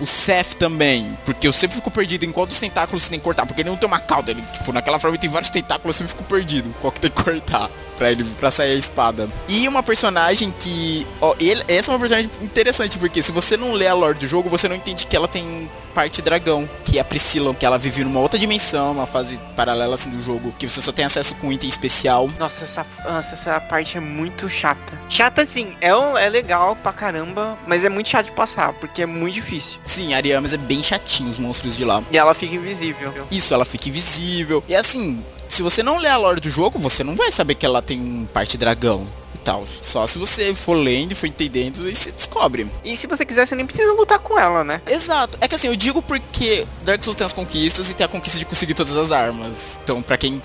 O Seth também, porque eu sempre fico perdido em qual dos tentáculos você tem que cortar, porque ele não tem uma cauda, ele, tipo, naquela forma ele tem vários tentáculos, eu sempre fico perdido, qual que tem que cortar pra ele, pra sair a espada. E uma personagem que, ó, ele, essa é uma personagem interessante, porque se você não lê a lore do jogo, você não entende que ela tem parte dragão, que a Priscila, que ela vive numa outra dimensão, uma fase paralela assim do jogo, que você só tem acesso com item especial. Nossa, essa, nossa, essa parte é muito chata. Chata sim, é, um- é legal pra caramba, mas é muito chato de passar, porque é muito difícil. Sim, Ariamas é bem chatinho os monstros de lá. E ela fica invisível. Isso, ela fica invisível. E assim, se você não lê a lore do jogo, você não vai saber que ela tem parte dragão tal. Só se você for lendo e for entendendo e se descobre. E se você quiser, você nem precisa lutar com ela, né? Exato. É que assim, eu digo porque Dark Souls tem as conquistas e tem a conquista de conseguir todas as armas. Então, pra quem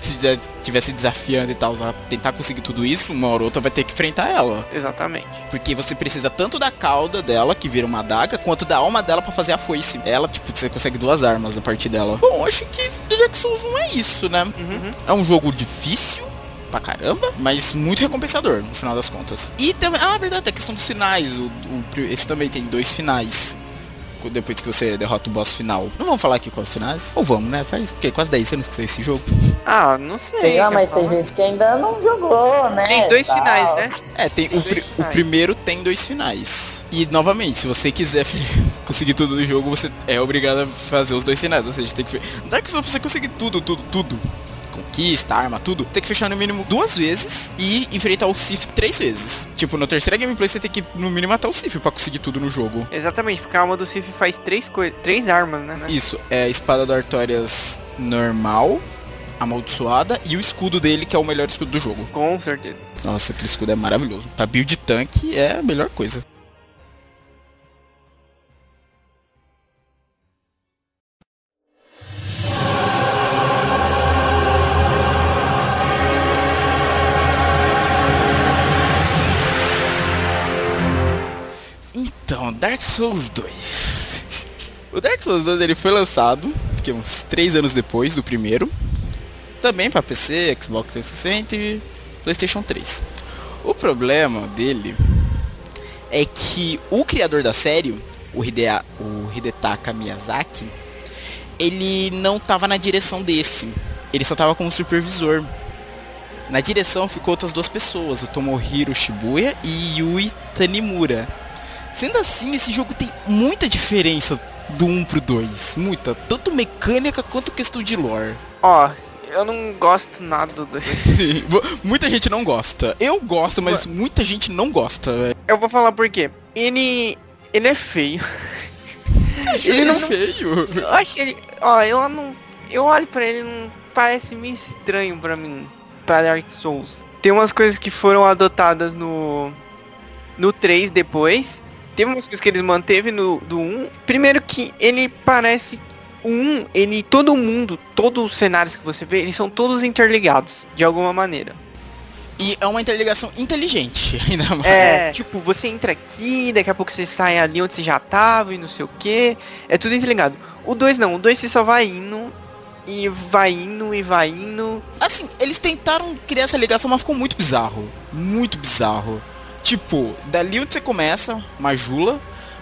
estivesse desafiando e tal, tentar conseguir tudo isso, uma hora ou outra vai ter que enfrentar ela. Exatamente. Porque você precisa tanto da cauda dela, que vira uma adaga, quanto da alma dela pra fazer a foice. Ela, tipo, você consegue duas armas a partir dela. Bom, acho que Dark Souls 1 é isso, né? Uhum. É um jogo difícil pra caramba, mas muito recompensador no final das contas. E também, ah, verdade, a questão dos finais. O, o- esse também tem dois finais. Depois que você derrota o boss final. Não vamos falar aqui quais os finais? Ou vamos, né? Faz porque quase 10 anos que saiu esse jogo. Ah, não sei. Quer mas tem gente que ainda não jogou, né? Tem dois tal. finais, né? É, tem o, Dois pri- o finais. primeiro tem dois finais. E novamente, se você quiser conseguir tudo no jogo, você é obrigado a fazer os dois finais. Ou seja, tem que. fe- Dark Souls pra você conseguir tudo, tudo, tudo. Conquista, arma, tudo. Tem que fechar no mínimo duas vezes e enfrentar o Sif três vezes. Tipo, na terceira gameplay você tem que no mínimo matar o Sif pra conseguir tudo no jogo. Exatamente, porque a alma do Sif faz três coisas, três armas, né? Isso, é a espada do Artorias normal, amaldiçoada, e o escudo dele, que é o melhor escudo do jogo. Com certeza. Nossa, aquele escudo é maravilhoso. Pra build tanque é a melhor coisa. Dark Souls 2. O Dark Souls 2 ele foi lançado, que é uns 3 anos depois do primeiro. Também para PC, Xbox 360 e PlayStation 3. O problema dele é que o criador da série, o, Hidea, o Hidetaka Miyazaki, ele não tava na direção desse. Ele só tava como supervisor. Na direção ficou outras duas pessoas, o Tomohiro Shibuya e Yui Tanimura. Sendo assim, esse jogo tem muita diferença do 1 pro 2. Muita. Tanto mecânica quanto questão de lore. Ó, eu não gosto nada do. muita gente não gosta. Eu gosto, mas muita gente não gosta. Eu vou falar por quê. Ele. Ele é feio. Você acha Ele ele, não- feio? Eu acho ele. Ó, eu não. Eu olho pra ele não parece meio estranho pra mim. Pra Dark Souls. Tem umas coisas que foram adotadas no. No 3 depois. Teve umas coisas que eles manteve no do 1. Primeiro que ele parece. O 1, ele. Todo mundo, todos os cenários que você vê, eles são todos interligados. De alguma maneira. E é uma interligação inteligente, ainda mais. É, tipo, você entra aqui, daqui a pouco você sai ali onde você já tava e não sei o que. É tudo interligado. O 2 não, o 2 você só vai indo e vai indo e vai indo. Assim, eles tentaram criar essa ligação, mas ficou muito bizarro. Muito bizarro. Tipo, dali onde você começa, Majula,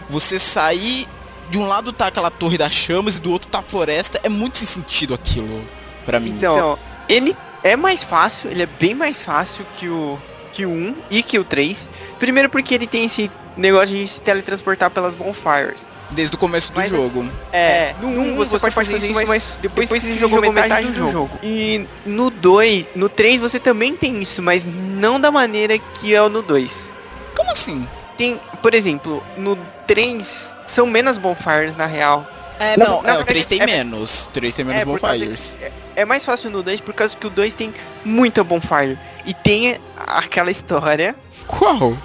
você sair. De um lado tá aquela torre das chamas e do outro tá a floresta. É muito sem sentido aquilo pra mim. Então, ele é mais fácil, ele é bem mais fácil que o que o 1 e que o 3. Primeiro porque ele tem esse negócio de se teletransportar pelas bonfires. Desde o começo do Mas jogo. É, no 1 você, pode fazer isso, mas depois, que você jogou metade, do jogo. E no 2, no 3 você também tem isso, mas não da maneira que é o no 2. Como assim? Tem, por exemplo, no 3 são menos bonfires na real. É, Na- não, na é, o verdade, 3 tem é- menos. O 3 tem menos É, bonfires. É mais fácil no 2 por causa que o 2 tem muita bonfire. E tem aquela história Qual?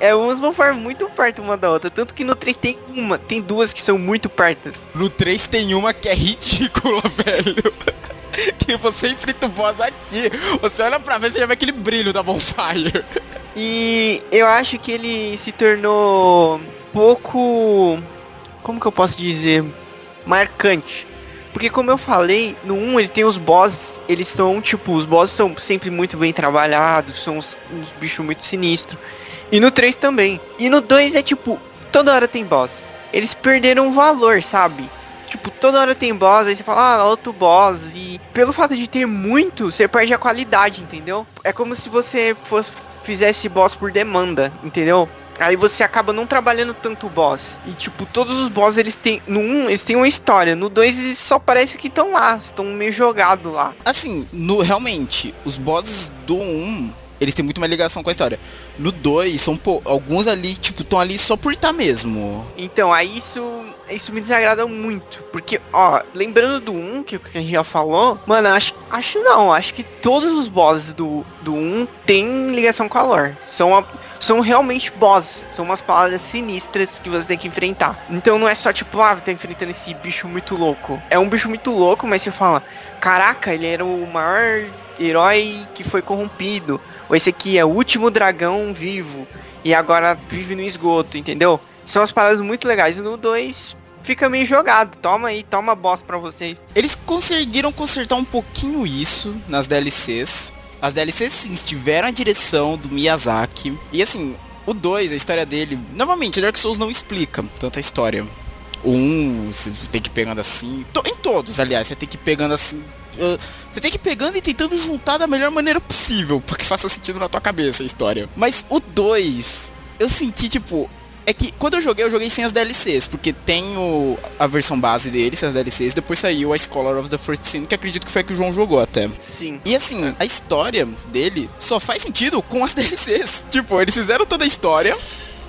É umas bonfires muito perto uma da outra. Tanto que no 3 tem uma, tem duas que são muito pertas. No 3 tem uma que é ridícula, velho. que você enfrenta o boss aqui. Você olha pra ver, você já vê aquele brilho da bonfire. E eu acho que ele se tornou pouco. Como que eu posso dizer? Marcante. Porque como eu falei, no 1 ele tem os bosses, eles são tipo, os bosses são sempre muito bem trabalhados, são uns, uns bichos muito sinistros. E no 3 também. E no 2 é tipo, toda hora tem boss. Eles perderam valor, sabe? Tipo, toda hora tem boss, aí você fala, ah, outro boss. E pelo fato de ter muito, você perde a qualidade, entendeu? É como se você fosse fizesse boss por demanda, entendeu? Aí você acaba não trabalhando tanto o boss. E tipo, todos os boss eles têm. No 1, eles têm uma história. No 2 eles só parece que estão lá, estão meio jogados lá. Assim, no, realmente, os bosses do 1 eles têm muito mais ligação com a história. No 2, são pô, alguns ali, tipo, estão ali só por estar tá mesmo. Então, aí isso, isso me desagrada muito. Porque, ó, lembrando do 1, que, que a gente já falou, mano, acho, acho não, acho que todos os bosses do, do 1 têm ligação com a lore. São, são realmente bosses, são umas palavras sinistras que você tem que enfrentar. Então não é só tipo, ah, tá enfrentando esse bicho muito louco. É um bicho muito louco, mas você fala, caraca, ele era o maior herói que foi corrompido. Ou esse aqui é o último dragão vivo e agora vive no esgoto, entendeu? São as paradas muito legais. No 2 fica meio jogado. Toma aí, toma boss pra vocês. Eles conseguiram consertar um pouquinho isso nas DLCs. As DLCs sim tiveram a direção do Miyazaki. E assim, o 2, a história dele. Novamente, Dark Souls não explica tanta história. O 1, um, você tem que ir pegando assim. Em todos, aliás, você tem que ir pegando assim você tem que ir pegando e tentando juntar da melhor maneira possível, para que faça sentido na tua cabeça a história. Mas o 2, eu senti, tipo, é que quando eu joguei, eu joguei sem as DLCs, porque tem o, a versão base dele, sem as DLCs, depois saiu a Scholar of the First Sin, que acredito que foi a que o João jogou até. Sim. E assim, a história dele só faz sentido com as DLCs. tipo, eles fizeram toda a história.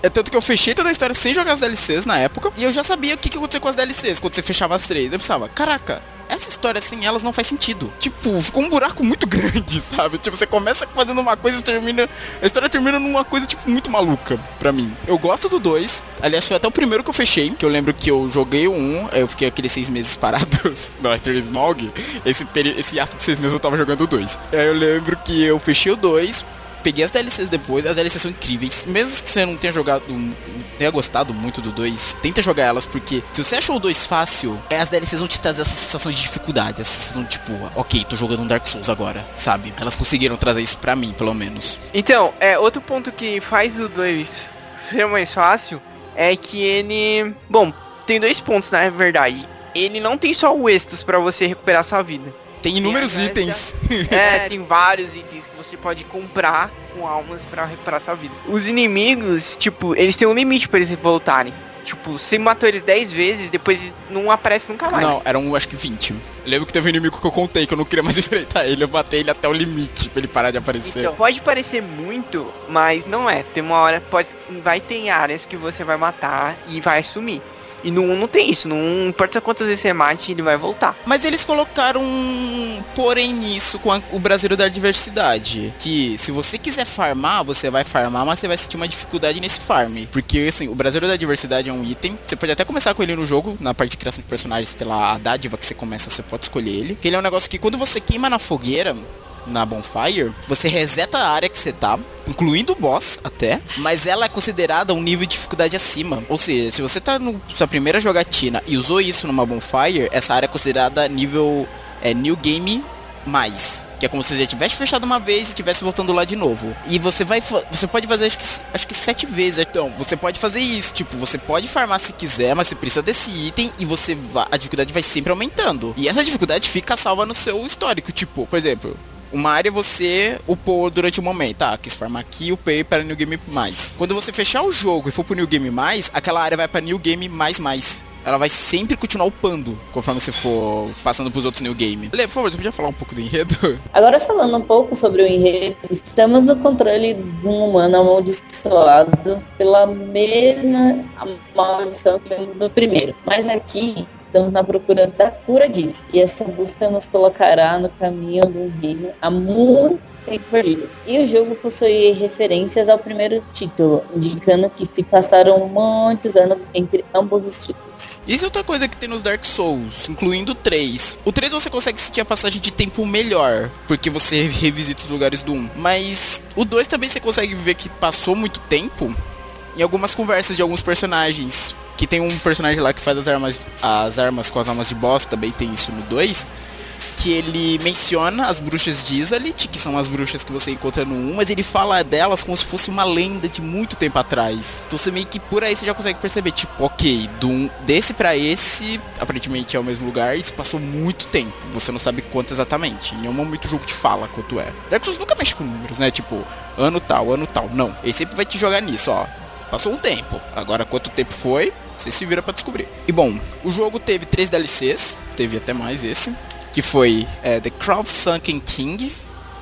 É tanto que eu fechei toda a história sem jogar as DLCs na época. E eu já sabia o que, que ia acontecer com as DLCs quando você fechava as três. Eu pensava, caraca, essa história sem elas não faz sentido. Tipo, ficou um buraco muito grande, sabe? Tipo, você começa fazendo uma coisa e termina. A história termina numa coisa, tipo, muito maluca pra mim. Eu gosto do 2. Aliás, foi até o primeiro que eu fechei. Que eu lembro que eu joguei o 1. Um, eu fiquei aqueles seis meses parados no Aster Smog. Esse, esse ato de seis meses eu tava jogando o 2. Aí eu lembro que eu fechei o 2 peguei as DLCs depois, as DLCs são incríveis. Mesmo que você não tenha jogado, não tenha gostado muito do 2, tenta jogar elas, porque se você achou o 2 fácil, é, as DLCs vão te trazer essa sensação de dificuldade, essa sensação tipo, ok, tô jogando um Dark Souls agora, sabe? Elas conseguiram trazer isso pra mim, pelo menos. Então, é, outro ponto que faz o 2 ser mais fácil é que ele. Bom, tem dois pontos, na verdade. Ele não tem só o Estus para você recuperar sua vida. Tem inúmeros tem itens. É, tem vários itens que você pode comprar com almas para recuperar sua vida. Os inimigos, tipo, eles têm um limite para eles voltarem. Tipo, você matou eles 10 vezes, depois não aparece nunca mais. Não, eram acho que 20. Eu lembro que teve um inimigo que eu contei que eu não queria mais enfrentar ele, eu matei ele até o limite pra ele parar de aparecer. Então, pode parecer muito, mas não é. Tem uma hora, pode, vai ter áreas que você vai matar e vai sumir. E no 1 não tem isso, não importa quantas vezes você mate, ele vai voltar. Mas eles colocaram um porém nisso com a, o brasileiro da diversidade. Que se você quiser farmar, você vai farmar, mas você vai sentir uma dificuldade nesse farm. Porque assim, o brasileiro da diversidade é um item. Você pode até começar com ele no jogo, na parte de criação de personagens, tem lá a dádiva que você começa, você pode escolher ele. Que ele é um negócio que quando você queima na fogueira, na Bonfire, você reseta a área que você tá, incluindo o boss até, mas ela é considerada um nível de dificuldade acima. Ou seja, se você tá na sua primeira jogatina e usou isso numa Bonfire, essa área é considerada nível é, New Game mais. Que é como se você tivesse fechado uma vez e estivesse voltando lá de novo. E você vai. Você pode fazer acho que, acho que sete vezes. Então, você pode fazer isso. Tipo, você pode farmar se quiser, mas você precisa desse item e você vai, a dificuldade vai sempre aumentando. E essa dificuldade fica salva no seu histórico. Tipo, por exemplo, uma área você upou durante o momento. Tá, quis farmar aqui, upei para New Game Mais. Quando você fechar o jogo e for pro New Game Mais, aquela área vai para New Game Mais Mais ela vai sempre continuar upando conforme você for passando pros outros new game. Lê, por favor, você podia falar um pouco do enredo? Agora falando um pouco sobre o enredo, estamos no controle de um humano amaldiçoado pela mesma maldição que no primeiro. Mas aqui estamos na procura da cura disso. E essa busca nos colocará no caminho do reino há muito tempo perdido. E o jogo possui referências ao primeiro título, indicando que se passaram muitos anos entre ambos os títulos. Isso é outra coisa que tem nos Dark Souls, incluindo o 3. O 3 você consegue sentir a passagem de tempo melhor, porque você revisita os lugares do 1. Mas o 2 também você consegue ver que passou muito tempo em algumas conversas de alguns personagens. Que tem um personagem lá que faz as armas, as armas com as armas de boss, também tem isso no 2. Que ele menciona as bruxas de Izalit, que são as bruxas que você encontra no 1, mas ele fala delas como se fosse uma lenda de muito tempo atrás. Então você meio que por aí você já consegue perceber, tipo, ok, do, desse para esse, aparentemente é o mesmo lugar, e se passou muito tempo. Você não sabe quanto exatamente. Em nenhum momento o jogo te fala quanto é. Dark Souls nunca mexe com números, né? Tipo, ano tal, ano tal. Não. Ele sempre vai te jogar nisso, ó Passou um tempo. Agora quanto tempo foi, você se vira pra descobrir. E bom, o jogo teve três DLCs, teve até mais esse, que foi é, The Crown Sunken King,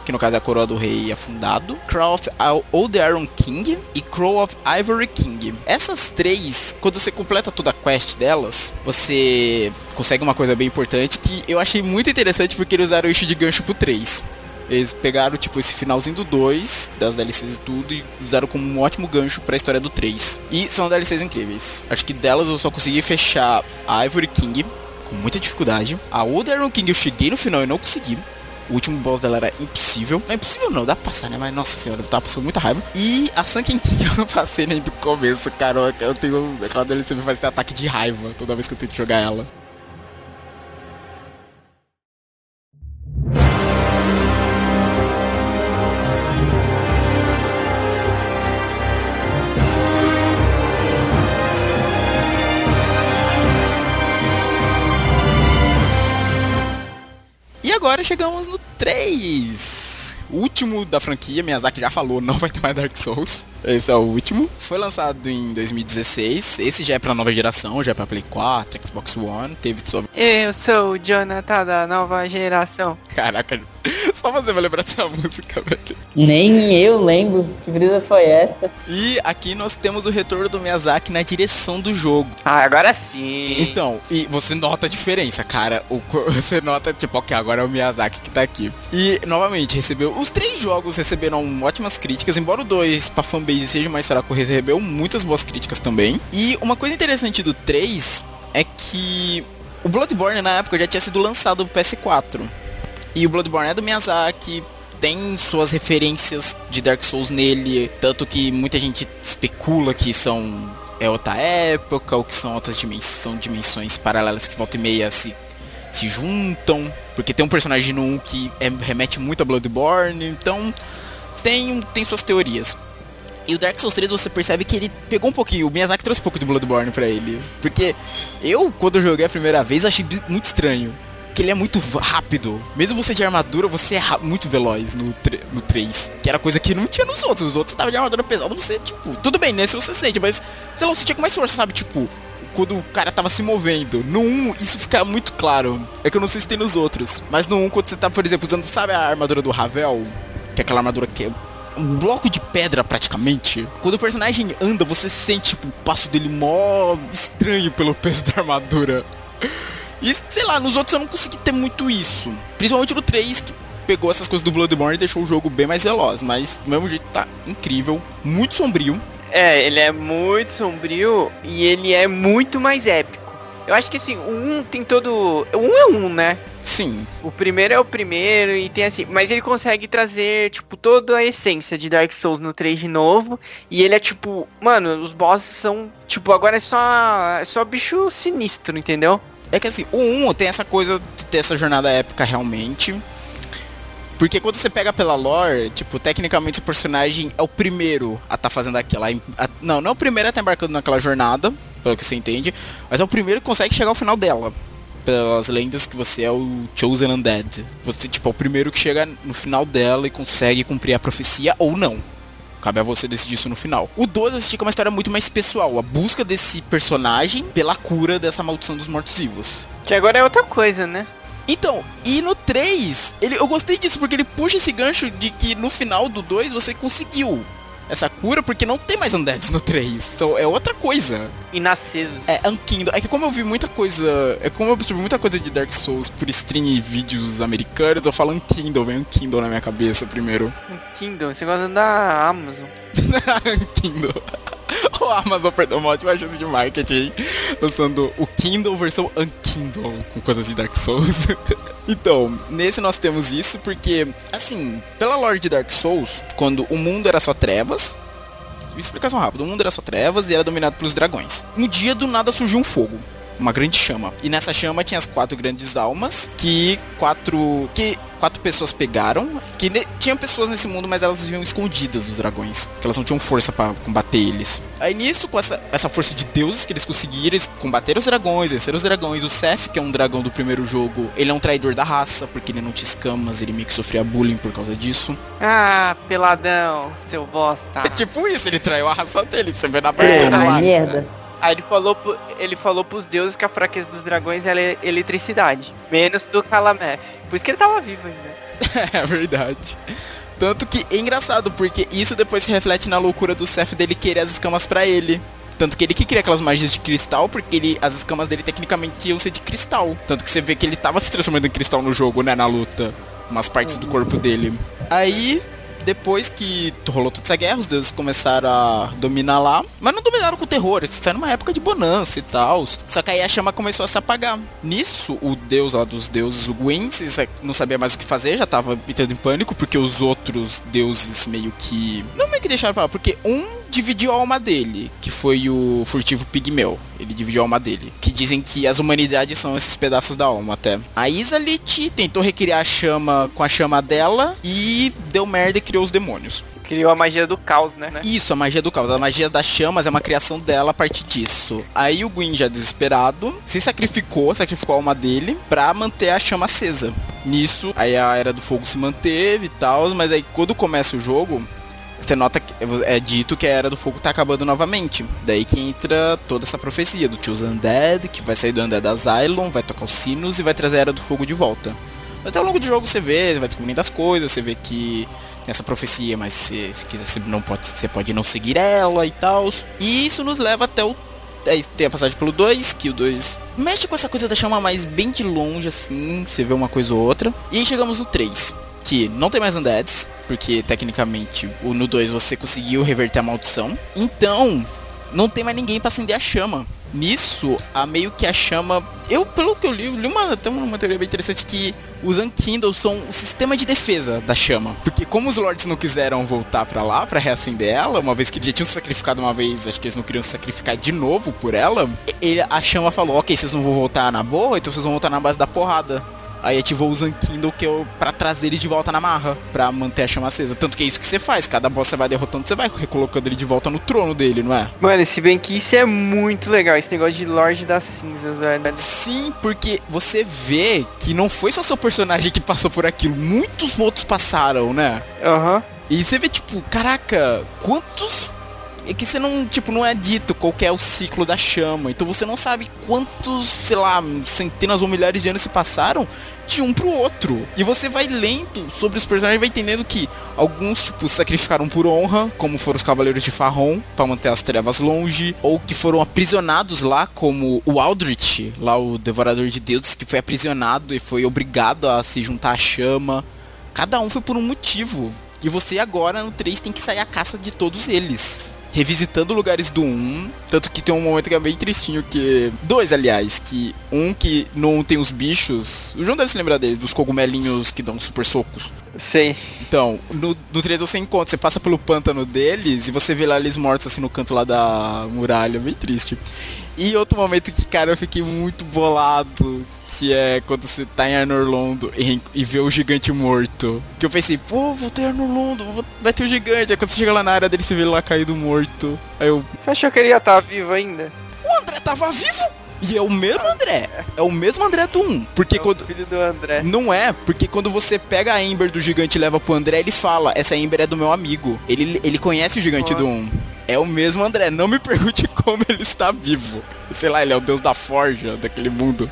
que no caso é a Coroa do Rei Afundado, Crow of Old Iron King e Crow of Ivory King. Essas três, quando você completa toda a quest delas, você consegue uma coisa bem importante que eu achei muito interessante porque eles usaram o eixo de gancho pro 3. Eles pegaram, tipo, esse finalzinho do 2, das DLCs e tudo, e usaram como um ótimo gancho pra história do 3. E são DLCs incríveis. Acho que delas eu só consegui fechar a Ivory King, com muita dificuldade. A Old Iron King eu cheguei no final e não consegui. O último boss dela era impossível. Não é impossível não, dá pra passar, né? Mas nossa senhora, eu tava passando muita raiva. E a Sunken King eu não passei nem do começo, cara. Eu tenho. Aquela DLC me faz ter ataque de raiva toda vez que eu tento jogar ela. Agora chegamos no 3. O último da franquia, Miyazaki já falou, não vai ter mais Dark Souls. Esse é o último. Foi lançado em 2016. Esse já é pra nova geração, já é pra Play 4, Xbox One. Teve sua. Eu sou o Jonathan da nova geração. Caraca, só você vai lembrar dessa música, velho. Nem eu lembro que brisa foi essa. E aqui nós temos o retorno do Miyazaki na direção do jogo. Ah, agora sim. Então, e você nota a diferença, cara. O, você nota, tipo, ok, agora é o Miyazaki que tá aqui. E, novamente, recebeu. Os três jogos receberam ótimas críticas, embora o 2 pra fanbase seja mais fraco, recebeu muitas boas críticas também. E uma coisa interessante do 3 é que o Bloodborne na época já tinha sido lançado pro PS4. E o Bloodborne é do Miyazaki, tem suas referências de Dark Souls nele, tanto que muita gente especula que são é outra época, ou que são outras dimensões, são dimensões paralelas que volta e meia se, se juntam, porque tem um personagem no 1 que é- remete muito a Bloodborne, então tem, tem suas teorias. E o Dark Souls 3 você percebe que ele pegou um pouquinho, o Miyazaki trouxe um pouco do Bloodborne pra ele. Porque eu, quando eu joguei a primeira vez, achei muito estranho. Que ele é muito rápido. Mesmo você de armadura, você é muito veloz no, no 3. Que era coisa que não tinha nos outros. Os outros tava de armadura pesada, você, tipo, tudo bem, nesse você sente, mas sei lá, você tinha com mais força, sabe? Tipo, quando o cara tava se movendo. No 1, isso fica muito claro. É que eu não sei se tem nos outros. Mas no 1, quando você tá, por exemplo, usando, sabe a armadura do Ravel? Que é aquela armadura que é um bloco de pedra praticamente. Quando o personagem anda, você sente tipo, o passo dele mó estranho pelo peso da armadura. E sei lá, nos outros eu não consegui ter muito isso. Principalmente no 3, que pegou essas coisas do Bloodborne e deixou o jogo bem mais veloz. Mas do mesmo jeito tá incrível, muito sombrio. É, ele é muito sombrio e ele é muito mais épico. Eu acho que assim, o 1 tem todo. O 1 é um, né? Sim, O primeiro é o primeiro e tem assim, mas ele consegue trazer, tipo, toda a essência de Dark Souls no 3 de novo. E ele é tipo, mano, os bosses são, tipo, agora é só, é só bicho sinistro, entendeu? É que assim, o 1 tem essa coisa de ter essa jornada épica realmente. Porque quando você pega pela lore, tipo, tecnicamente o personagem é o primeiro a tá fazendo aquela. a- não, não é o primeiro a tá embarcando naquela jornada, pelo que você entende, mas é o primeiro que consegue chegar ao final dela. Pelas lendas que você é o Chosen Undead. Você, tipo, é o primeiro que chega no final dela e consegue cumprir a profecia ou não. Cabe a você decidir isso no final. O 2 eu assisti com uma história muito mais pessoal. A busca desse personagem pela cura dessa maldição dos mortos-vivos. Que agora é outra coisa, né? Então, e no 3, ele, eu gostei disso porque ele puxa esse gancho de que no final do 2 você conseguiu essa cura porque não tem mais undeads no 3. São- é outra coisa. Inacesos. É Unkindle. É que como eu vi muita coisa. É como eu absorvi muita coisa de Dark Souls por stream e vídeos americanos, eu falo Unkindle, vem Unkindle na minha cabeça primeiro. Kingdom, você gosta da Amazon. Kindle. O Amazon perdeu uma ótima chance de marketing, lançando o Kindle versão Unkindle, com coisas de Dark Souls. então, nesse nós temos isso porque, assim, pela lore de Dark Souls, quando o mundo era só trevas, explicação rápida, o mundo era só trevas e era dominado pelos dragões. Um dia do nada surgiu um fogo. Uma grande chama. E nessa chama tinha as quatro grandes almas que quatro que quatro pessoas pegaram, que ne, tinha pessoas nesse mundo, mas elas viviam escondidas dos dragões, que elas não tinham força para combater eles. Aí nisso, com essa, essa força de deuses que eles conseguiram, eles combateram os dragões, venceram os dragões. O Seth, que é um dragão do primeiro jogo, ele é um traidor da raça, porque ele não tinha escamas, ele meio que sofria bullying por causa disso. Ah, peladão, seu bosta. É tipo isso, ele traiu a raça dele, você vê na É, abertura lá. mas merda. Aí ele falou, ele falou pros deuses que a fraqueza dos dragões era é eletricidade. Menos do Calameth. Por isso que ele tava vivo ainda. É verdade. Tanto que é engraçado, porque isso depois se reflete na loucura do Seth dele querer as escamas pra ele. Tanto que ele que queria aquelas magias de cristal, porque ele, as escamas dele tecnicamente iam ser de cristal. Tanto que você vê que ele tava se transformando em cristal no jogo, né, na luta. Umas partes do corpo dele. Aí, depois que rolou toda essa guerra, os deuses começaram a dominar lá. Mas não dominaram com terror, isso era numa época de bonança e tal. Só que aí a chama começou a se apagar. Nisso, o deus lá dos deuses, o Gwyn, se- não sabia mais o que fazer, já tava entrando em pânico, porque os outros deuses meio que. Não meio que deixaram pra lá, porque um dividiu a alma dele, que foi o furtivo pigmeu. Ele dividiu a alma dele. Que dizem que as humanidades são esses pedaços da alma até. A Isalith tentou recriar a chama com a chama dela e deu merda e criou os demônios. Criou a magia do caos, né? Isso, a magia do caos. A magia das chamas é uma criação dela a partir disso. Aí o Gwyn, já desesperado, se sacrificou, sacrificou a alma dele pra manter a chama acesa. Nisso, aí a Era do Fogo se manteve e tal, mas aí quando começa o jogo, você nota que é dito que a Era do Fogo tá acabando novamente. Daí que entra toda essa profecia do Choose Undead, que vai sair do Undead Asylum, vai tocar os sinos e vai trazer a Era do Fogo de volta. Mas ao longo do jogo você vê, você vai descobrindo as coisas, você vê que tem essa profecia, mas se, se quiser você não pode, você pode não seguir ela e tal. E isso nos leva até o Aí tem a passagem pelo 2, que o 2 mexe com essa coisa da chama mais bem de longe, assim, você vê uma coisa ou outra. E aí chegamos no 3, que não tem mais undeads, porque tecnicamente o no 2 você conseguiu reverter a maldição. Então, não tem mais ninguém pra acender a chama. Nisso, a meio que a chama. Eu, pelo que eu li, li uma, até uma teoria bem interessante que os Unkindles são o sistema de defesa da chama. Porque como os Lords não quiseram voltar pra lá pra reacender ela, uma vez que eles já tinham se sacrificado uma vez, acho que eles não queriam se sacrificar de novo por ela, ele, a chama falou, ok, vocês não vão voltar na boa, então vocês vão voltar na base da porrada. Aí ativou o Zankindle que é o, pra trazer ele de volta na marra, pra manter a chama acesa. Tanto que é isso que você faz, cada boss você vai derrotando, você vai recolocando ele de volta no trono dele, não é? Mano, se bem que isso é muito legal, esse negócio de Lorde das Cinzas, velho. Sim, porque você vê que não foi só seu personagem que passou por aquilo, muitos outros passaram, né? Aham. E você vê, tipo, caraca, quantos. É que você não, tipo, não é dito qual é o ciclo da chama. Então você não sabe quantos, sei lá, centenas ou milhares de anos se passaram de um pro outro. E você vai lendo sobre os personagens e vai entendendo que alguns, tipo, sacrificaram por honra, como foram os Cavaleiros de Farron, para manter as trevas longe, ou que foram aprisionados lá, como o Aldrich, lá o Devorador de Deuses, que foi aprisionado e foi obrigado a se juntar à chama. Cada um foi por um motivo. E você agora no 3 tem que sair à caça de todos eles. Revisitando lugares do 1. Tanto que tem um momento que é bem tristinho que. Dois, aliás, que um que não tem os bichos. O João deve se lembrar deles, dos cogumelinhos que dão super socos. Sei. Então, no, no 3 você encontra, você passa pelo pântano deles e você vê lá eles mortos assim no canto lá da muralha, bem triste. E outro momento que, cara, eu fiquei muito bolado, que é quando você tá em Arnorlondo e, e vê o gigante morto. Que eu pensei, pô, vou ter Arnorlondo, vai ter o gigante. Aí quando você chega lá na área dele, você vê ele lá caído morto. Aí eu, Você achou que ele ia estar vivo ainda? o André tava vivo! E é o mesmo André, é o mesmo André do 1. Porque É o quando... filho do André. Não é, porque quando você pega a Ember do gigante e leva pro André, ele fala, essa Ember é do meu amigo. Ele, ele conhece o gigante do 1. É o mesmo André, não me pergunte como ele está vivo. Sei lá, ele é o deus da forja daquele mundo.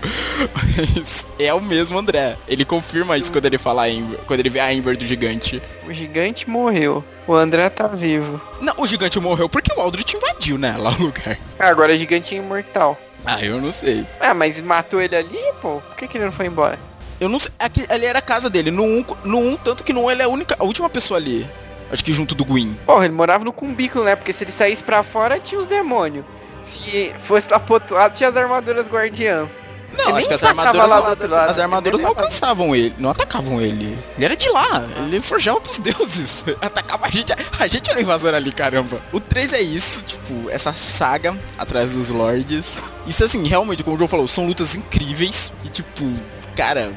Mas é o mesmo André. Ele confirma isso quando ele fala Ember, quando ele vê a Ember do gigante. O gigante morreu. O André tá vivo. Não, o gigante morreu porque o Aldrich invadiu, né, lá o lugar. Ah, agora o gigante é imortal. Ah, eu não sei. Ah, mas matou ele ali, pô? Por que, que ele não foi embora? Eu não sei. Aqui, ali era a casa dele. No 1, no 1 tanto que no 1 ele é a única, a última pessoa ali. Acho que junto do Gwyn. Porra, ele morava no cumbículo, né? Porque se ele saísse pra fora, tinha os demônios. Se fosse lá pro outro lado, tinha as armaduras guardiãs. Não, Ele acho que as armaduras, lá não, lado, as armaduras não alcançavam ele, não atacavam ele. Ele era de lá, ele forjava dos deuses. Atacava a gente, a gente era invasor ali, caramba. O 3 é isso, tipo, essa saga atrás dos lords. Isso assim, realmente, como o João falou, são lutas incríveis. E tipo, cara,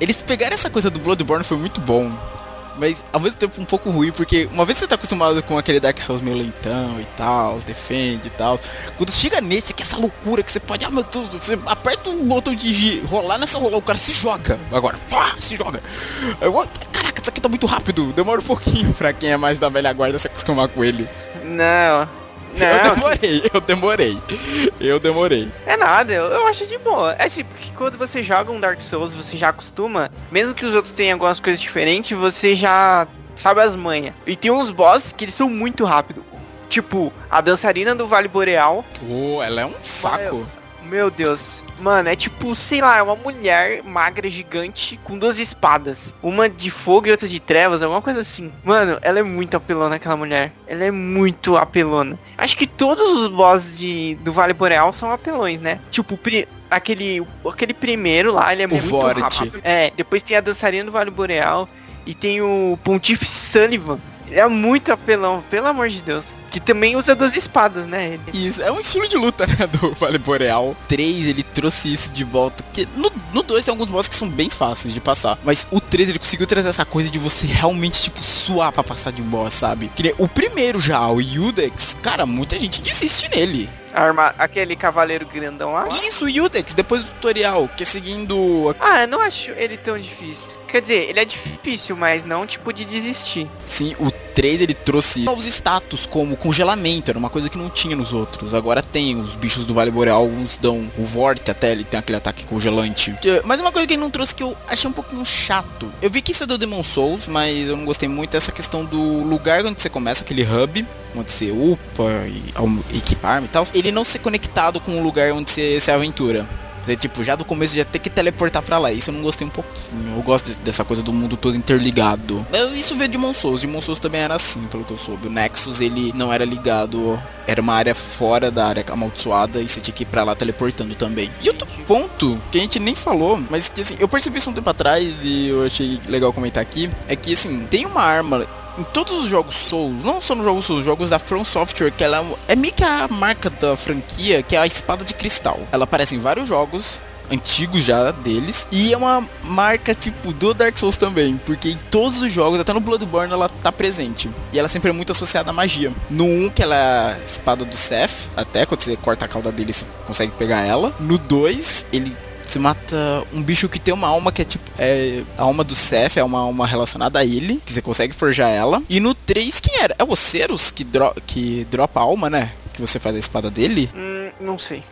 eles pegaram essa coisa do Bloodborne foi muito bom. Mas ao mesmo tempo um pouco ruim, porque uma vez você tá acostumado com aquele Dark Souls meio lentão e tal, defende e tal. Quando chega nesse, que é essa loucura que você pode, ah meu Deus, você aperta o botão de rolar nessa rolar, o cara se joga. Agora, pá, se joga. Eu, "What? caraca, isso aqui tá muito rápido. Demora um pouquinho pra quem é mais da velha guarda se acostumar com ele. Não. Eu Não, demorei, eu demorei. Eu demorei. é nada, eu, eu acho de boa. É tipo, que quando você joga um Dark Souls, você já acostuma, mesmo que os outros tenham algumas coisas diferentes, você já sabe as manhas. E tem uns bosses que eles são muito rápidos. Tipo, a dançarina do Vale Boreal, Pô, ela é um saco. Meu Deus. Mano, é tipo, sei lá, é uma mulher magra, gigante, com duas espadas. Uma de fogo e outra de trevas, alguma coisa assim. Mano, ela é muito apelona, aquela mulher. Ela é muito apelona. Acho que todos os bosses de, do Vale Boreal são apelões, né? Tipo, pri- aquele, aquele primeiro lá, ele é muito Vorit. rápido. É, depois tem a dançarina do Vale Boreal. E tem o Pontífice Sullivan. É muito apelão, pelo amor de Deus. Que também usa duas espadas, né? Ele. Isso, é um estilo de luta, né, do Vale Boreal. 3, ele trouxe isso de volta. Que no, no 2 tem alguns bosses que são bem fáceis de passar. Mas o 3, ele conseguiu trazer essa coisa de você realmente, tipo, suar pra passar de um boss, sabe? Que o primeiro já, o Yudex, cara, muita gente desiste nele. Arma, aquele cavaleiro grandão lá. Isso, o Yudex, depois do tutorial, que é seguindo... Ah, eu não acho ele tão difícil. Quer dizer, ele é difícil, mas não tipo de desistir. Sim, o 3 ele trouxe novos status, como congelamento, era uma coisa que não tinha nos outros. Agora tem, os bichos do Vale Boreal, alguns dão o Vorte até, ele tem aquele ataque congelante. Mas uma coisa que ele não trouxe que eu achei um pouquinho chato. Eu vi que isso é do Demon Souls, mas eu não gostei muito dessa questão do lugar onde você começa, aquele hub, onde você upa e equipar e tal. Ele não ser conectado com o lugar onde você se aventura. Você, tipo, já do começo já ter que teleportar pra lá. Isso eu não gostei um pouquinho. Eu gosto de- dessa coisa do mundo todo interligado. Isso veio de Demon Souls. Demon Souls também era assim, pelo que eu soube. O Nexus, ele não era ligado. Era uma área fora da área amaldiçoada e você tinha que ir pra lá teleportando também. E outro ponto que a gente nem falou, mas que assim, eu percebi isso um tempo atrás e eu achei legal comentar aqui, é que assim, tem uma arma em todos os jogos Souls, não só nos jogos Souls, jogos da From Software, que ela é meio que a marca da franquia, que é a espada de cristal. Ela aparece em vários jogos antigos já deles e é uma marca tipo do Dark Souls também, porque em todos os jogos, até no Bloodborne ela tá presente. E ela sempre é muito associada à magia. No 1 que ela é a espada do Seth, até quando você corta a cauda dele você consegue pegar ela. No 2 ele você mata um bicho que tem uma alma que é tipo. É, a alma do Seth é uma alma relacionada a ele, que você consegue forjar ela. E no 3, quem era? É o Ceros que, dro que dropa a alma, né? Que você faz a espada dele? Hum, não sei.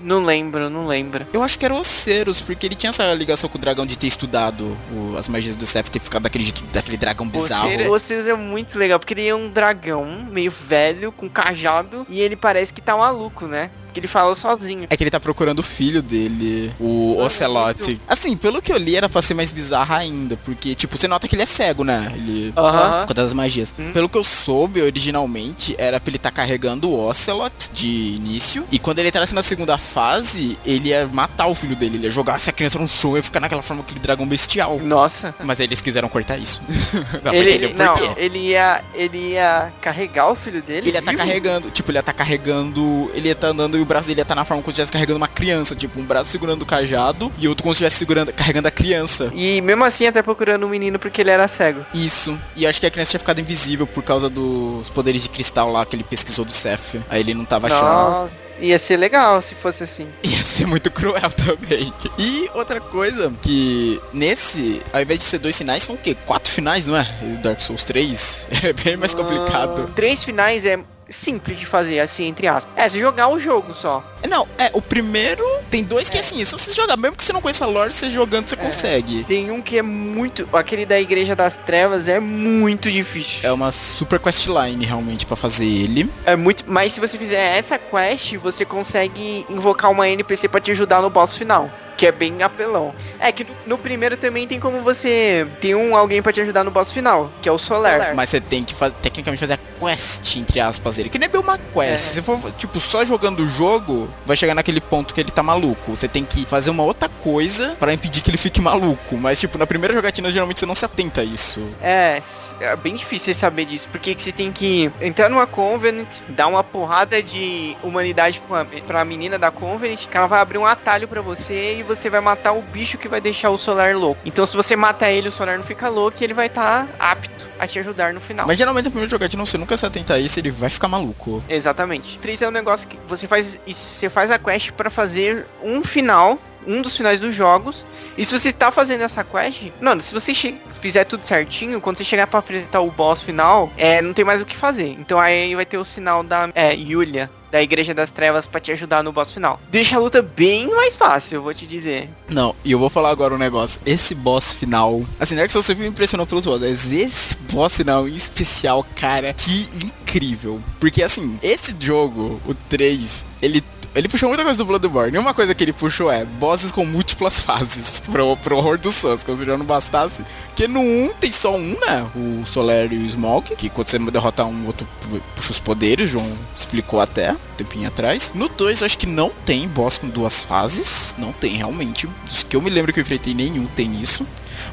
Não lembro, não lembro. Eu acho que era o Ceros, porque ele tinha essa ligação com o dragão de ter estudado o- as magias do Seth, ter ficado daquele daquele dragão bizarro. O Osiris é muito legal, porque ele é um dragão meio velho, com cajado, e ele parece que tá maluco, né? Porque ele fala sozinho. É que ele tá procurando o filho dele, o Ah, Ocelote. Assim, pelo que eu li, era pra ser mais bizarra ainda, porque, tipo, você nota que ele é cego, né? Ele. Aham. Por conta das magias. Hum. Pelo que eu soube, originalmente, era pra ele estar carregando o Ocelot de início. E quando ele entrasse na segunda fase, ele ia matar o filho dele. Ele ia jogar essa criança no chão e ia ficar naquela forma aquele dragão bestial. Nossa. Mas aí eles quiseram cortar isso. Dá pra Ele, entender ele- o porquê. não, ele ia, ele ia carregar o filho dele. Ele ia tá carregando, tipo, ele ia tá carregando. Ele ia tá andando e o braço dele ia tá na forma como se estivesse carregando uma criança. Tipo, um braço segurando o cajado e outro como se estivesse segurando, carregando a criança. E mesmo assim até procurando um menino porque ele era cego. Isso. E acho que a criança tinha ficado invisível por causa dos poderes de cristal lá que ele pesquisou do Seth. Aí ele não tava achando. Nossa, ia ser legal se fosse assim. Ia ser muito cruel também. E outra coisa, que nesse, ao invés de ser dois finais, são o quê? Quatro finais, não é? Dark Souls 3? É bem mais complicado. Ah, três finais é simples de fazer, assim, entre aspas. É, se jogar o jogo só. Não, é, o primeiro tem dois que assim, se você jogar, mesmo que você não conheça a lore, você jogando você consegue. Tem um que é muito. Aquele da Igreja das Trevas é muito difícil. É uma super questline realmente pra fazer ele. É muito. Mas se você fizer essa quest, você consegue invocar uma NPC pra te ajudar no boss final. Que é bem apelão. É que no, no primeiro também tem como você ter um alguém pra te ajudar no boss final, que é o Solar. Mas você tem que fa- tecnicamente fazer a quest, entre aspas, dele. Que nem é bem uma quest. É. Se você for, tipo, só jogando o jogo, vai chegar naquele ponto que ele tá maluco. Você tem que fazer uma outra coisa pra impedir que ele fique maluco. Mas, tipo, na primeira jogatina, geralmente você não se atenta a isso. É, é bem difícil você saber disso, porque que você tem que entrar numa Covenant, dar uma porrada de humanidade pra, pra menina da Covenant, que ela vai abrir um atalho pra você e você vai matar o bicho que vai deixar o Solar louco. Então se você matar ele, o Solar não fica louco e ele vai estar apto a te ajudar no final. Mas geralmente na primeira jogatina você nunca se atenta a isso, ele vai ficar maluco. Exatamente. 3 é um negócio que você faz você faz a quest pra fazer um final, um dos finais dos jogos. E se você tá fazendo essa quest, mano, se você fizer tudo certinho, quando você chegar pra enfrentar o boss final, é, não tem mais o que fazer. Então aí vai ter o sinal da é, Yulia, da Igreja das Trevas pra te ajudar no boss final. Deixa a luta bem mais fácil, vou te dizer. Não, e eu vou falar agora um negócio. Esse boss final. Assim, Dark Souls sempre me impressionou pelos boss, mas esse boss final em especial, cara, que incrível. Porque assim, esse jogo, o 3, ele. Ele puxou muita coisa do Bloodborne. E uma coisa que ele puxou é bosses com múltiplas fases. Pro, pro horror dos fãs, como se já não bastasse. Porque no 1 tem só um, né? O Solar e o Smoke. Que quando você derrotar um outro, puxa os poderes. João explicou até um tempinho atrás. No 2, eu acho que não tem boss com duas fases. Não tem, realmente. Dos que eu me lembro que eu enfrentei, nenhum tem isso.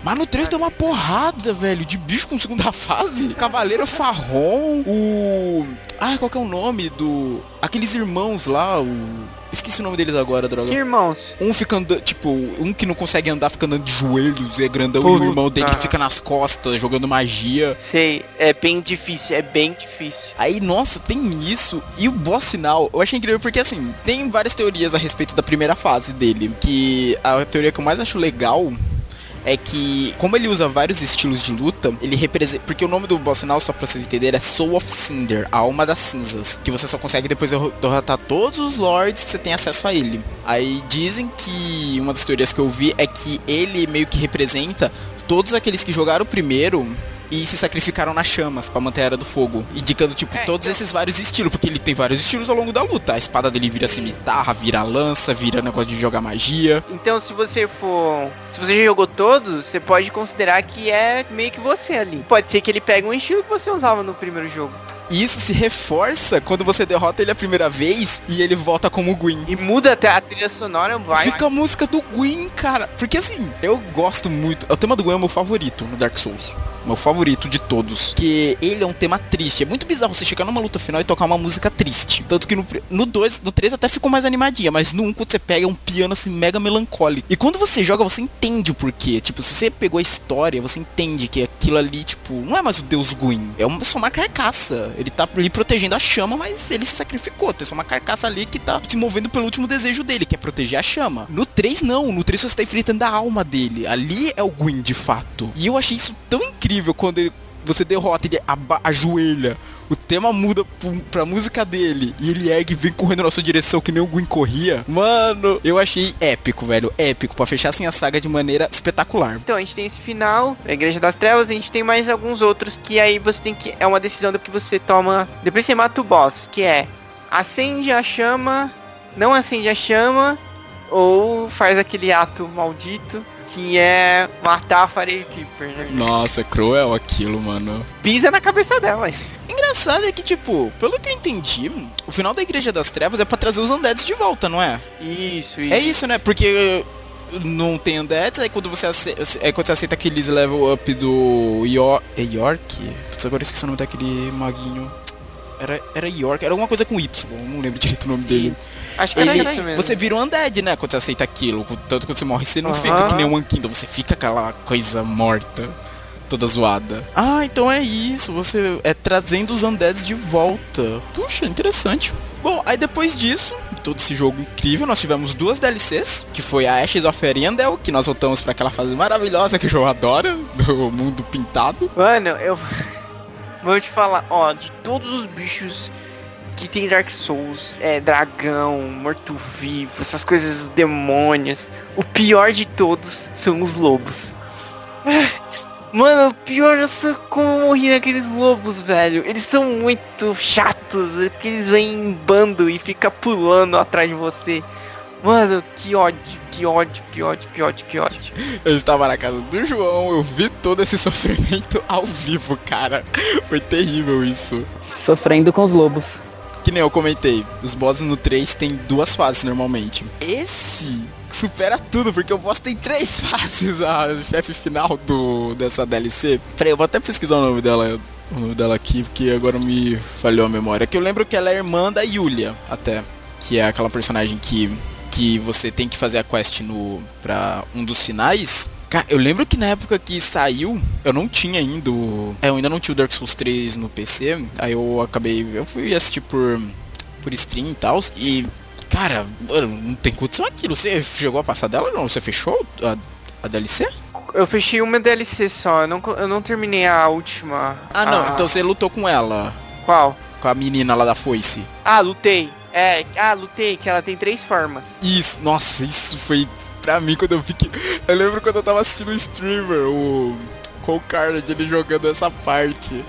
Mas no 3 tem uma porrada, velho, de bicho com segunda fase. Cavaleiro Farron, o. Ah, qual que é o nome do. Aqueles irmãos lá, o. Esqueci o nome deles agora, droga. Que irmãos? Um fica andando, tipo, um que não consegue andar fica andando de joelhos, é grandão, e o irmão dele fica nas costas jogando magia. Sei, é bem difícil, é bem difícil. Aí, nossa, tem isso. E o boss final, eu achei incrível porque, assim, tem várias teorias a respeito da primeira fase dele. Que a teoria que eu mais acho legal é que, como ele usa vários estilos de luta, ele representa. Porque o nome do boss final, só pra vocês entenderem, é Soul of Cinder, a alma das cinzas. Que você só consegue depois derro- derrotar todos os lords que você tem acesso a ele. Aí dizem que uma das teorias que eu vi é que ele meio que representa todos aqueles que jogaram primeiro e se sacrificaram nas chamas pra manter a era do fogo, indicando tipo É, todos então- esses vários estilos, porque ele tem vários estilos ao longo da luta. A espada dele vira cimitarra, vira lança, vira negócio de jogar magia. Então, se você for. Se você já jogou todos, você pode considerar que é meio que você ali. Pode ser que ele pegue um estilo que você usava no primeiro jogo. E isso se reforça quando você derrota ele a primeira vez e ele volta como Gwyn. E muda até a trilha sonora, vai. Fica a música do Gwyn, cara. Porque assim, eu gosto muito. O tema do Gwyn é o meu favorito no Dark Souls. Meu favorito de todos. Que ele é um tema triste. É muito bizarro você chegar numa luta final e tocar uma música triste. Tanto que no 2, no, dois- no 3 até ficou mais animadinha. Mas no 1, quando você pega, é um piano assim mega melancólico. E quando você joga, você entende o porquê. Tipo, se você pegou a história, você entende que aquilo ali, tipo, não é mais o Deus Gwyn. É uma, só uma carcaça. Ele tá ali protegendo a chama, mas ele se sacrificou. Tem só uma carcaça ali que tá se movendo pelo último desejo dele, que é proteger a chama. No 3, não. No 3 você tá enfrentando a alma dele. Ali é o Gwyn, de fato. E eu achei isso tão incrível quando ele- você derrota, ele ajoelha. O tema muda pra música dele. E ele ergue e vem correndo na sua direção que nem o Gwyn corria. Mano, eu achei épico, velho. Épico. Pra fechar assim a saga de maneira espetacular. Então, a gente tem esse final, a Igreja das Trevas, a gente tem mais alguns outros que aí você tem que. É uma decisão que você toma. Depois você mata o boss, que é acende a chama, não acende a chama, ou faz aquele ato maldito. Que é matar a Firekeeper, né? Nossa, é cruel aquilo, mano. Pisa na cabeça dela. Engraçado é que, tipo, pelo que eu entendi, o final da Igreja das Trevas é pra trazer os undeads de volta, não é? Isso, isso. É isso, né? Porque não tem undeads, aí quando você aceita, é quando você aceita aqueles level up do York. É York? Putz, agora eu esqueci o nome daquele maguinho. Era, era York, era alguma coisa com Y, não lembro direito o nome dele. Acho que era Ele, isso mesmo. você vira um undead, né? Quando você aceita aquilo. Tanto quando você morre, você não Aham. fica que nem um Anquinda, você fica aquela coisa morta, toda zoada. Ah, então é isso, você é trazendo os undeads de volta. Puxa, interessante. Bom, aí depois disso, todo esse jogo incrível, nós tivemos duas DLCs, que foi a Ashes of Erendel, que nós voltamos para aquela fase maravilhosa que o João adora, do mundo pintado. Mano, eu vou te falar, ó, de todos os bichos que tem Dark Souls, é dragão, morto-vivo, essas coisas demônios, o pior de todos são os lobos. Mano, o pior sei como morri naqueles lobos, velho. Eles são muito chatos, é porque eles vêm em bando e fica pulando atrás de você. Mano, que ódio, que ódio, que ódio, que ódio, que ódio. Eu estava na casa do João, eu vi todo esse sofrimento ao vivo, cara. Foi terrível isso. Sofrendo com os lobos. Que nem eu comentei, os bosses no 3 tem duas fases normalmente. Esse supera tudo, porque o boss tem três fases, a chefe final do dessa DLC. Peraí, eu vou até pesquisar o nome dela, o nome dela aqui, porque agora me falhou a memória. Que eu lembro que ela é irmã da Yulia, até. Que é aquela personagem que, que você tem que fazer a quest no, pra um dos sinais. Cara, eu lembro que na época que saiu, eu não tinha ainda. o- É, eu ainda não tinha o Dark Souls 3 no PC. Aí eu acabei. Eu fui assistir por, por stream e tal. E, cara, mano, não tem condição aquilo. Você chegou a passar dela? Não? Você fechou a, a DLC? Eu fechei uma DLC só, eu não, eu não terminei a última. Ah, não. a- Então você lutou com ela. Qual? Com a menina lá da foice. Ah, lutei. É, ah, lutei, que ela tem três formas. Isso, nossa, isso foi pra mim quando eu vi que. Eu lembro quando eu tava assistindo o streamer, o. Com o Carnage, ele jogando essa parte.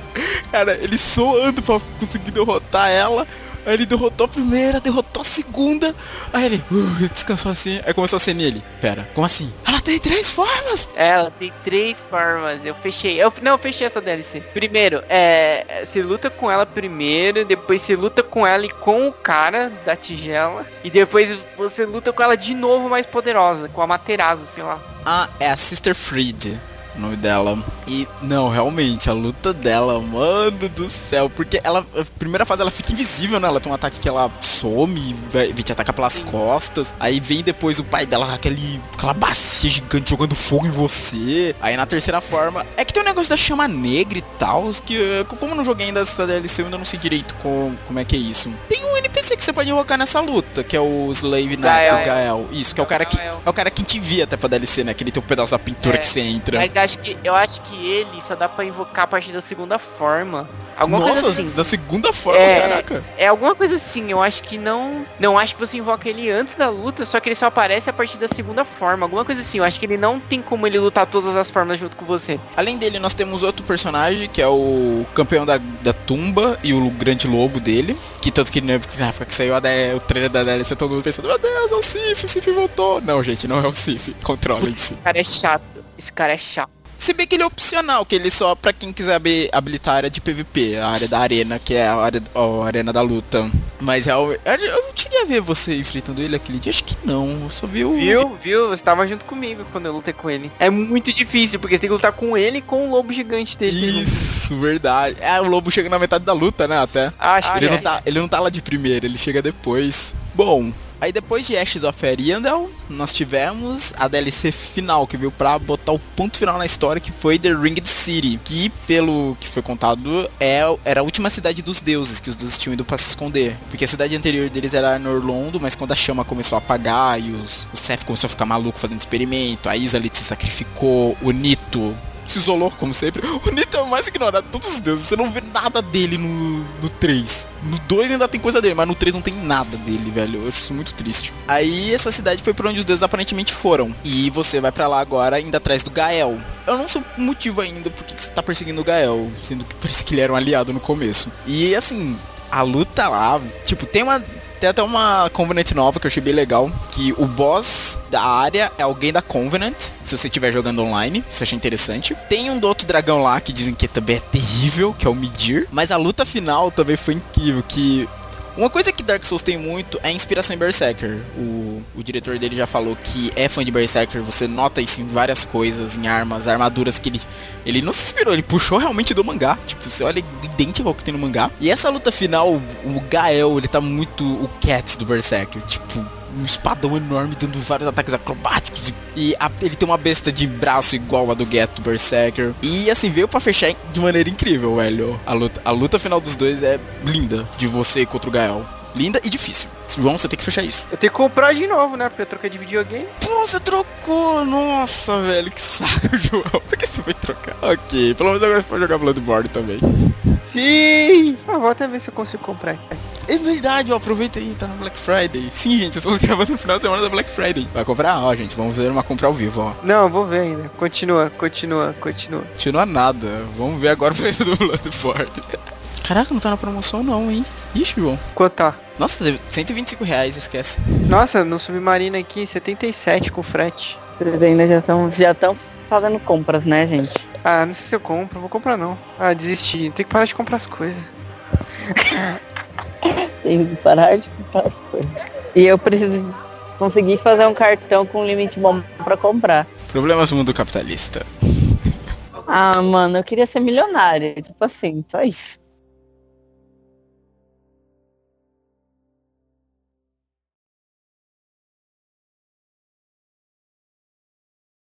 Cara, ele soando pra conseguir derrotar ela. Aí ele derrotou a primeira, derrotou a segunda. Aí ele uh, descansou assim. Aí começou a ser nele. Pera, como assim? Ela tem três formas! Ela tem três formas. Eu fechei. Eu, não, eu fechei essa DLC. Primeiro, é. Você luta com ela primeiro, depois você luta com ela e com o cara da tigela. E depois você luta com ela de novo mais poderosa, com a Materazo, sei lá. Ah, é a Sister Fried. O nome dela. E, não, realmente, a luta dela, mano do céu. Porque ela, a primeira fase ela fica invisível, né? Ela tem um ataque que ela some, vai, te atacar pelas costas. Aí vem depois o pai dela com aquele, aquela bacia gigante jogando fogo em você. Aí na terceira forma, é que tem um negócio da chama negra e tal. Que, como eu não joguei ainda essa DLC, eu ainda não sei direito com, como é que é isso. Tem um NPC que você pode invocar nessa luta, que é o Slave Knight, Gael. o Gael. Isso, que é o cara que. É o cara que te envia até pra DLC, né? Que ele tem um pedaço da pintura É, que você entra. Mas acho que eu acho que ele só dá pra invocar a partir da segunda forma. Alguma Nossa, coisa assim. da segunda forma, É. caraca. É alguma coisa assim, eu acho que não. Não acho que você invoca ele antes da luta, só que ele só aparece a partir da segunda forma. Alguma coisa assim, eu acho que ele não tem como ele lutar todas as formas junto com você. Além dele, nós temos outro personagem, que é o campeão da, da tumba e o grande lobo dele. Que tanto que porque na época que saiu a o trailer da DLC, todo mundo pensando, meu Deus, é o Sif, o Sif voltou. Não, gente, não é o Sif. Controlem-se. Esse cara é chato. Esse cara é chato. Se bem que ele é opcional, que ele só pra quem quiser abi- habilitar a área de PVP, a área da arena, que é a área a arena da luta. Mas real, eu eu não cheguei a ver você enfrentando ele aquele dia, acho que não. Eu só vi o. Viu? Viu? Você tava junto comigo quando eu lutei com ele. É muito difícil, porque você tem que lutar com ele e com o lobo gigante dele. Isso, verdade. É, o lobo chega na metade da luta, né, até. Acho que Ele é. não, tá, ele não tá lá de primeiro, ele chega depois. Bom, aí depois de Ashes of Ariandel, nós tivemos a DLC final, que veio pra botar o ponto final na história, que foi The Ringed City. Que, pelo que foi contado, é, era a última cidade dos deuses, que os deuses tinham ido pra se esconder. Porque a cidade anterior deles era Norlondo, mas quando a chama começou a apagar e os, o Seth começou a ficar maluco fazendo experimento, a Isalith se sacrificou, o Nito se isolou, como sempre. O Nito é o mais ignorado de todos os deuses. Você não vê nada dele no, no 3. No 2 ainda tem coisa dele, mas no 3 não tem nada dele, velho. Eu acho isso muito triste. Aí essa cidade foi pra onde os deuses aparentemente foram. E você vai pra lá agora, ainda atrás do Gael. Eu não o motivo ainda porque que você tá perseguindo o Gael, sendo que parece que ele era um aliado no começo. E assim, a luta lá, tipo, tem uma. Tem até uma Covenant nova que eu achei bem legal. Que o boss da área é alguém da Covenant. Se você estiver jogando online, isso eu achei interessante. Tem um do outro dragão lá que dizem que também é terrível, que é o Midir. Mas a luta final também foi incrível. Que uma coisa que Dark Souls tem muito é a inspiração em Berserker. O, o diretor dele já falou que é fã de Berserker, você nota isso em várias coisas, em armas, armaduras que ele. Ele não se inspirou, ele puxou realmente do mangá. Tipo, você olha idêntico ao que tem no mangá. E essa luta final, o, Gael, ele tá muito o Cats do Berserker. Tipo, um espadão enorme dando vários ataques acrobáticos. E a- ele tem uma besta de braço igual a do Get do Berserker. E assim, veio pra fechar de maneira incrível, velho. A luta, a luta final dos dois é linda, de você contra o Gael. Linda e difícil. João, você tem que fechar isso. Eu tenho que comprar de novo, né? Porque eu troquei de videogame. Pô, você trocou! Nossa, velho, que saco, João. Por que você foi trocar? Ok, pelo menos agora você pode jogar Bloodborne também. Sim! Ah, vou até ver se eu consigo comprar. É verdade, ó, aproveita aí, tá no Black Friday. Sim, gente, estamos gravando no final de semana da Black Friday. Vai comprar? Ó, gente, vamos ver uma compra ao vivo, ó. Não, vou ver ainda. Continua, continua, continua. Continua nada. Vamos ver agora o preço do Bloodborne. Caraca, não tá na promoção não, hein? Ixi, João. Quanto tá? Nossa, 125 reais, esquece. Nossa, no Submarino aqui, 77 com frete. Vocês ainda já estão já estão fazendo compras, né, gente? Ah, não sei se eu compro, vou comprar não. Ah, desisti. Tem que parar de comprar as coisas. Tenho que parar de comprar as coisas. E eu preciso conseguir fazer um cartão com limite bom pra comprar. Problemas do mundo capitalista. Ah, mano, eu queria ser milionária. Tipo assim, só isso.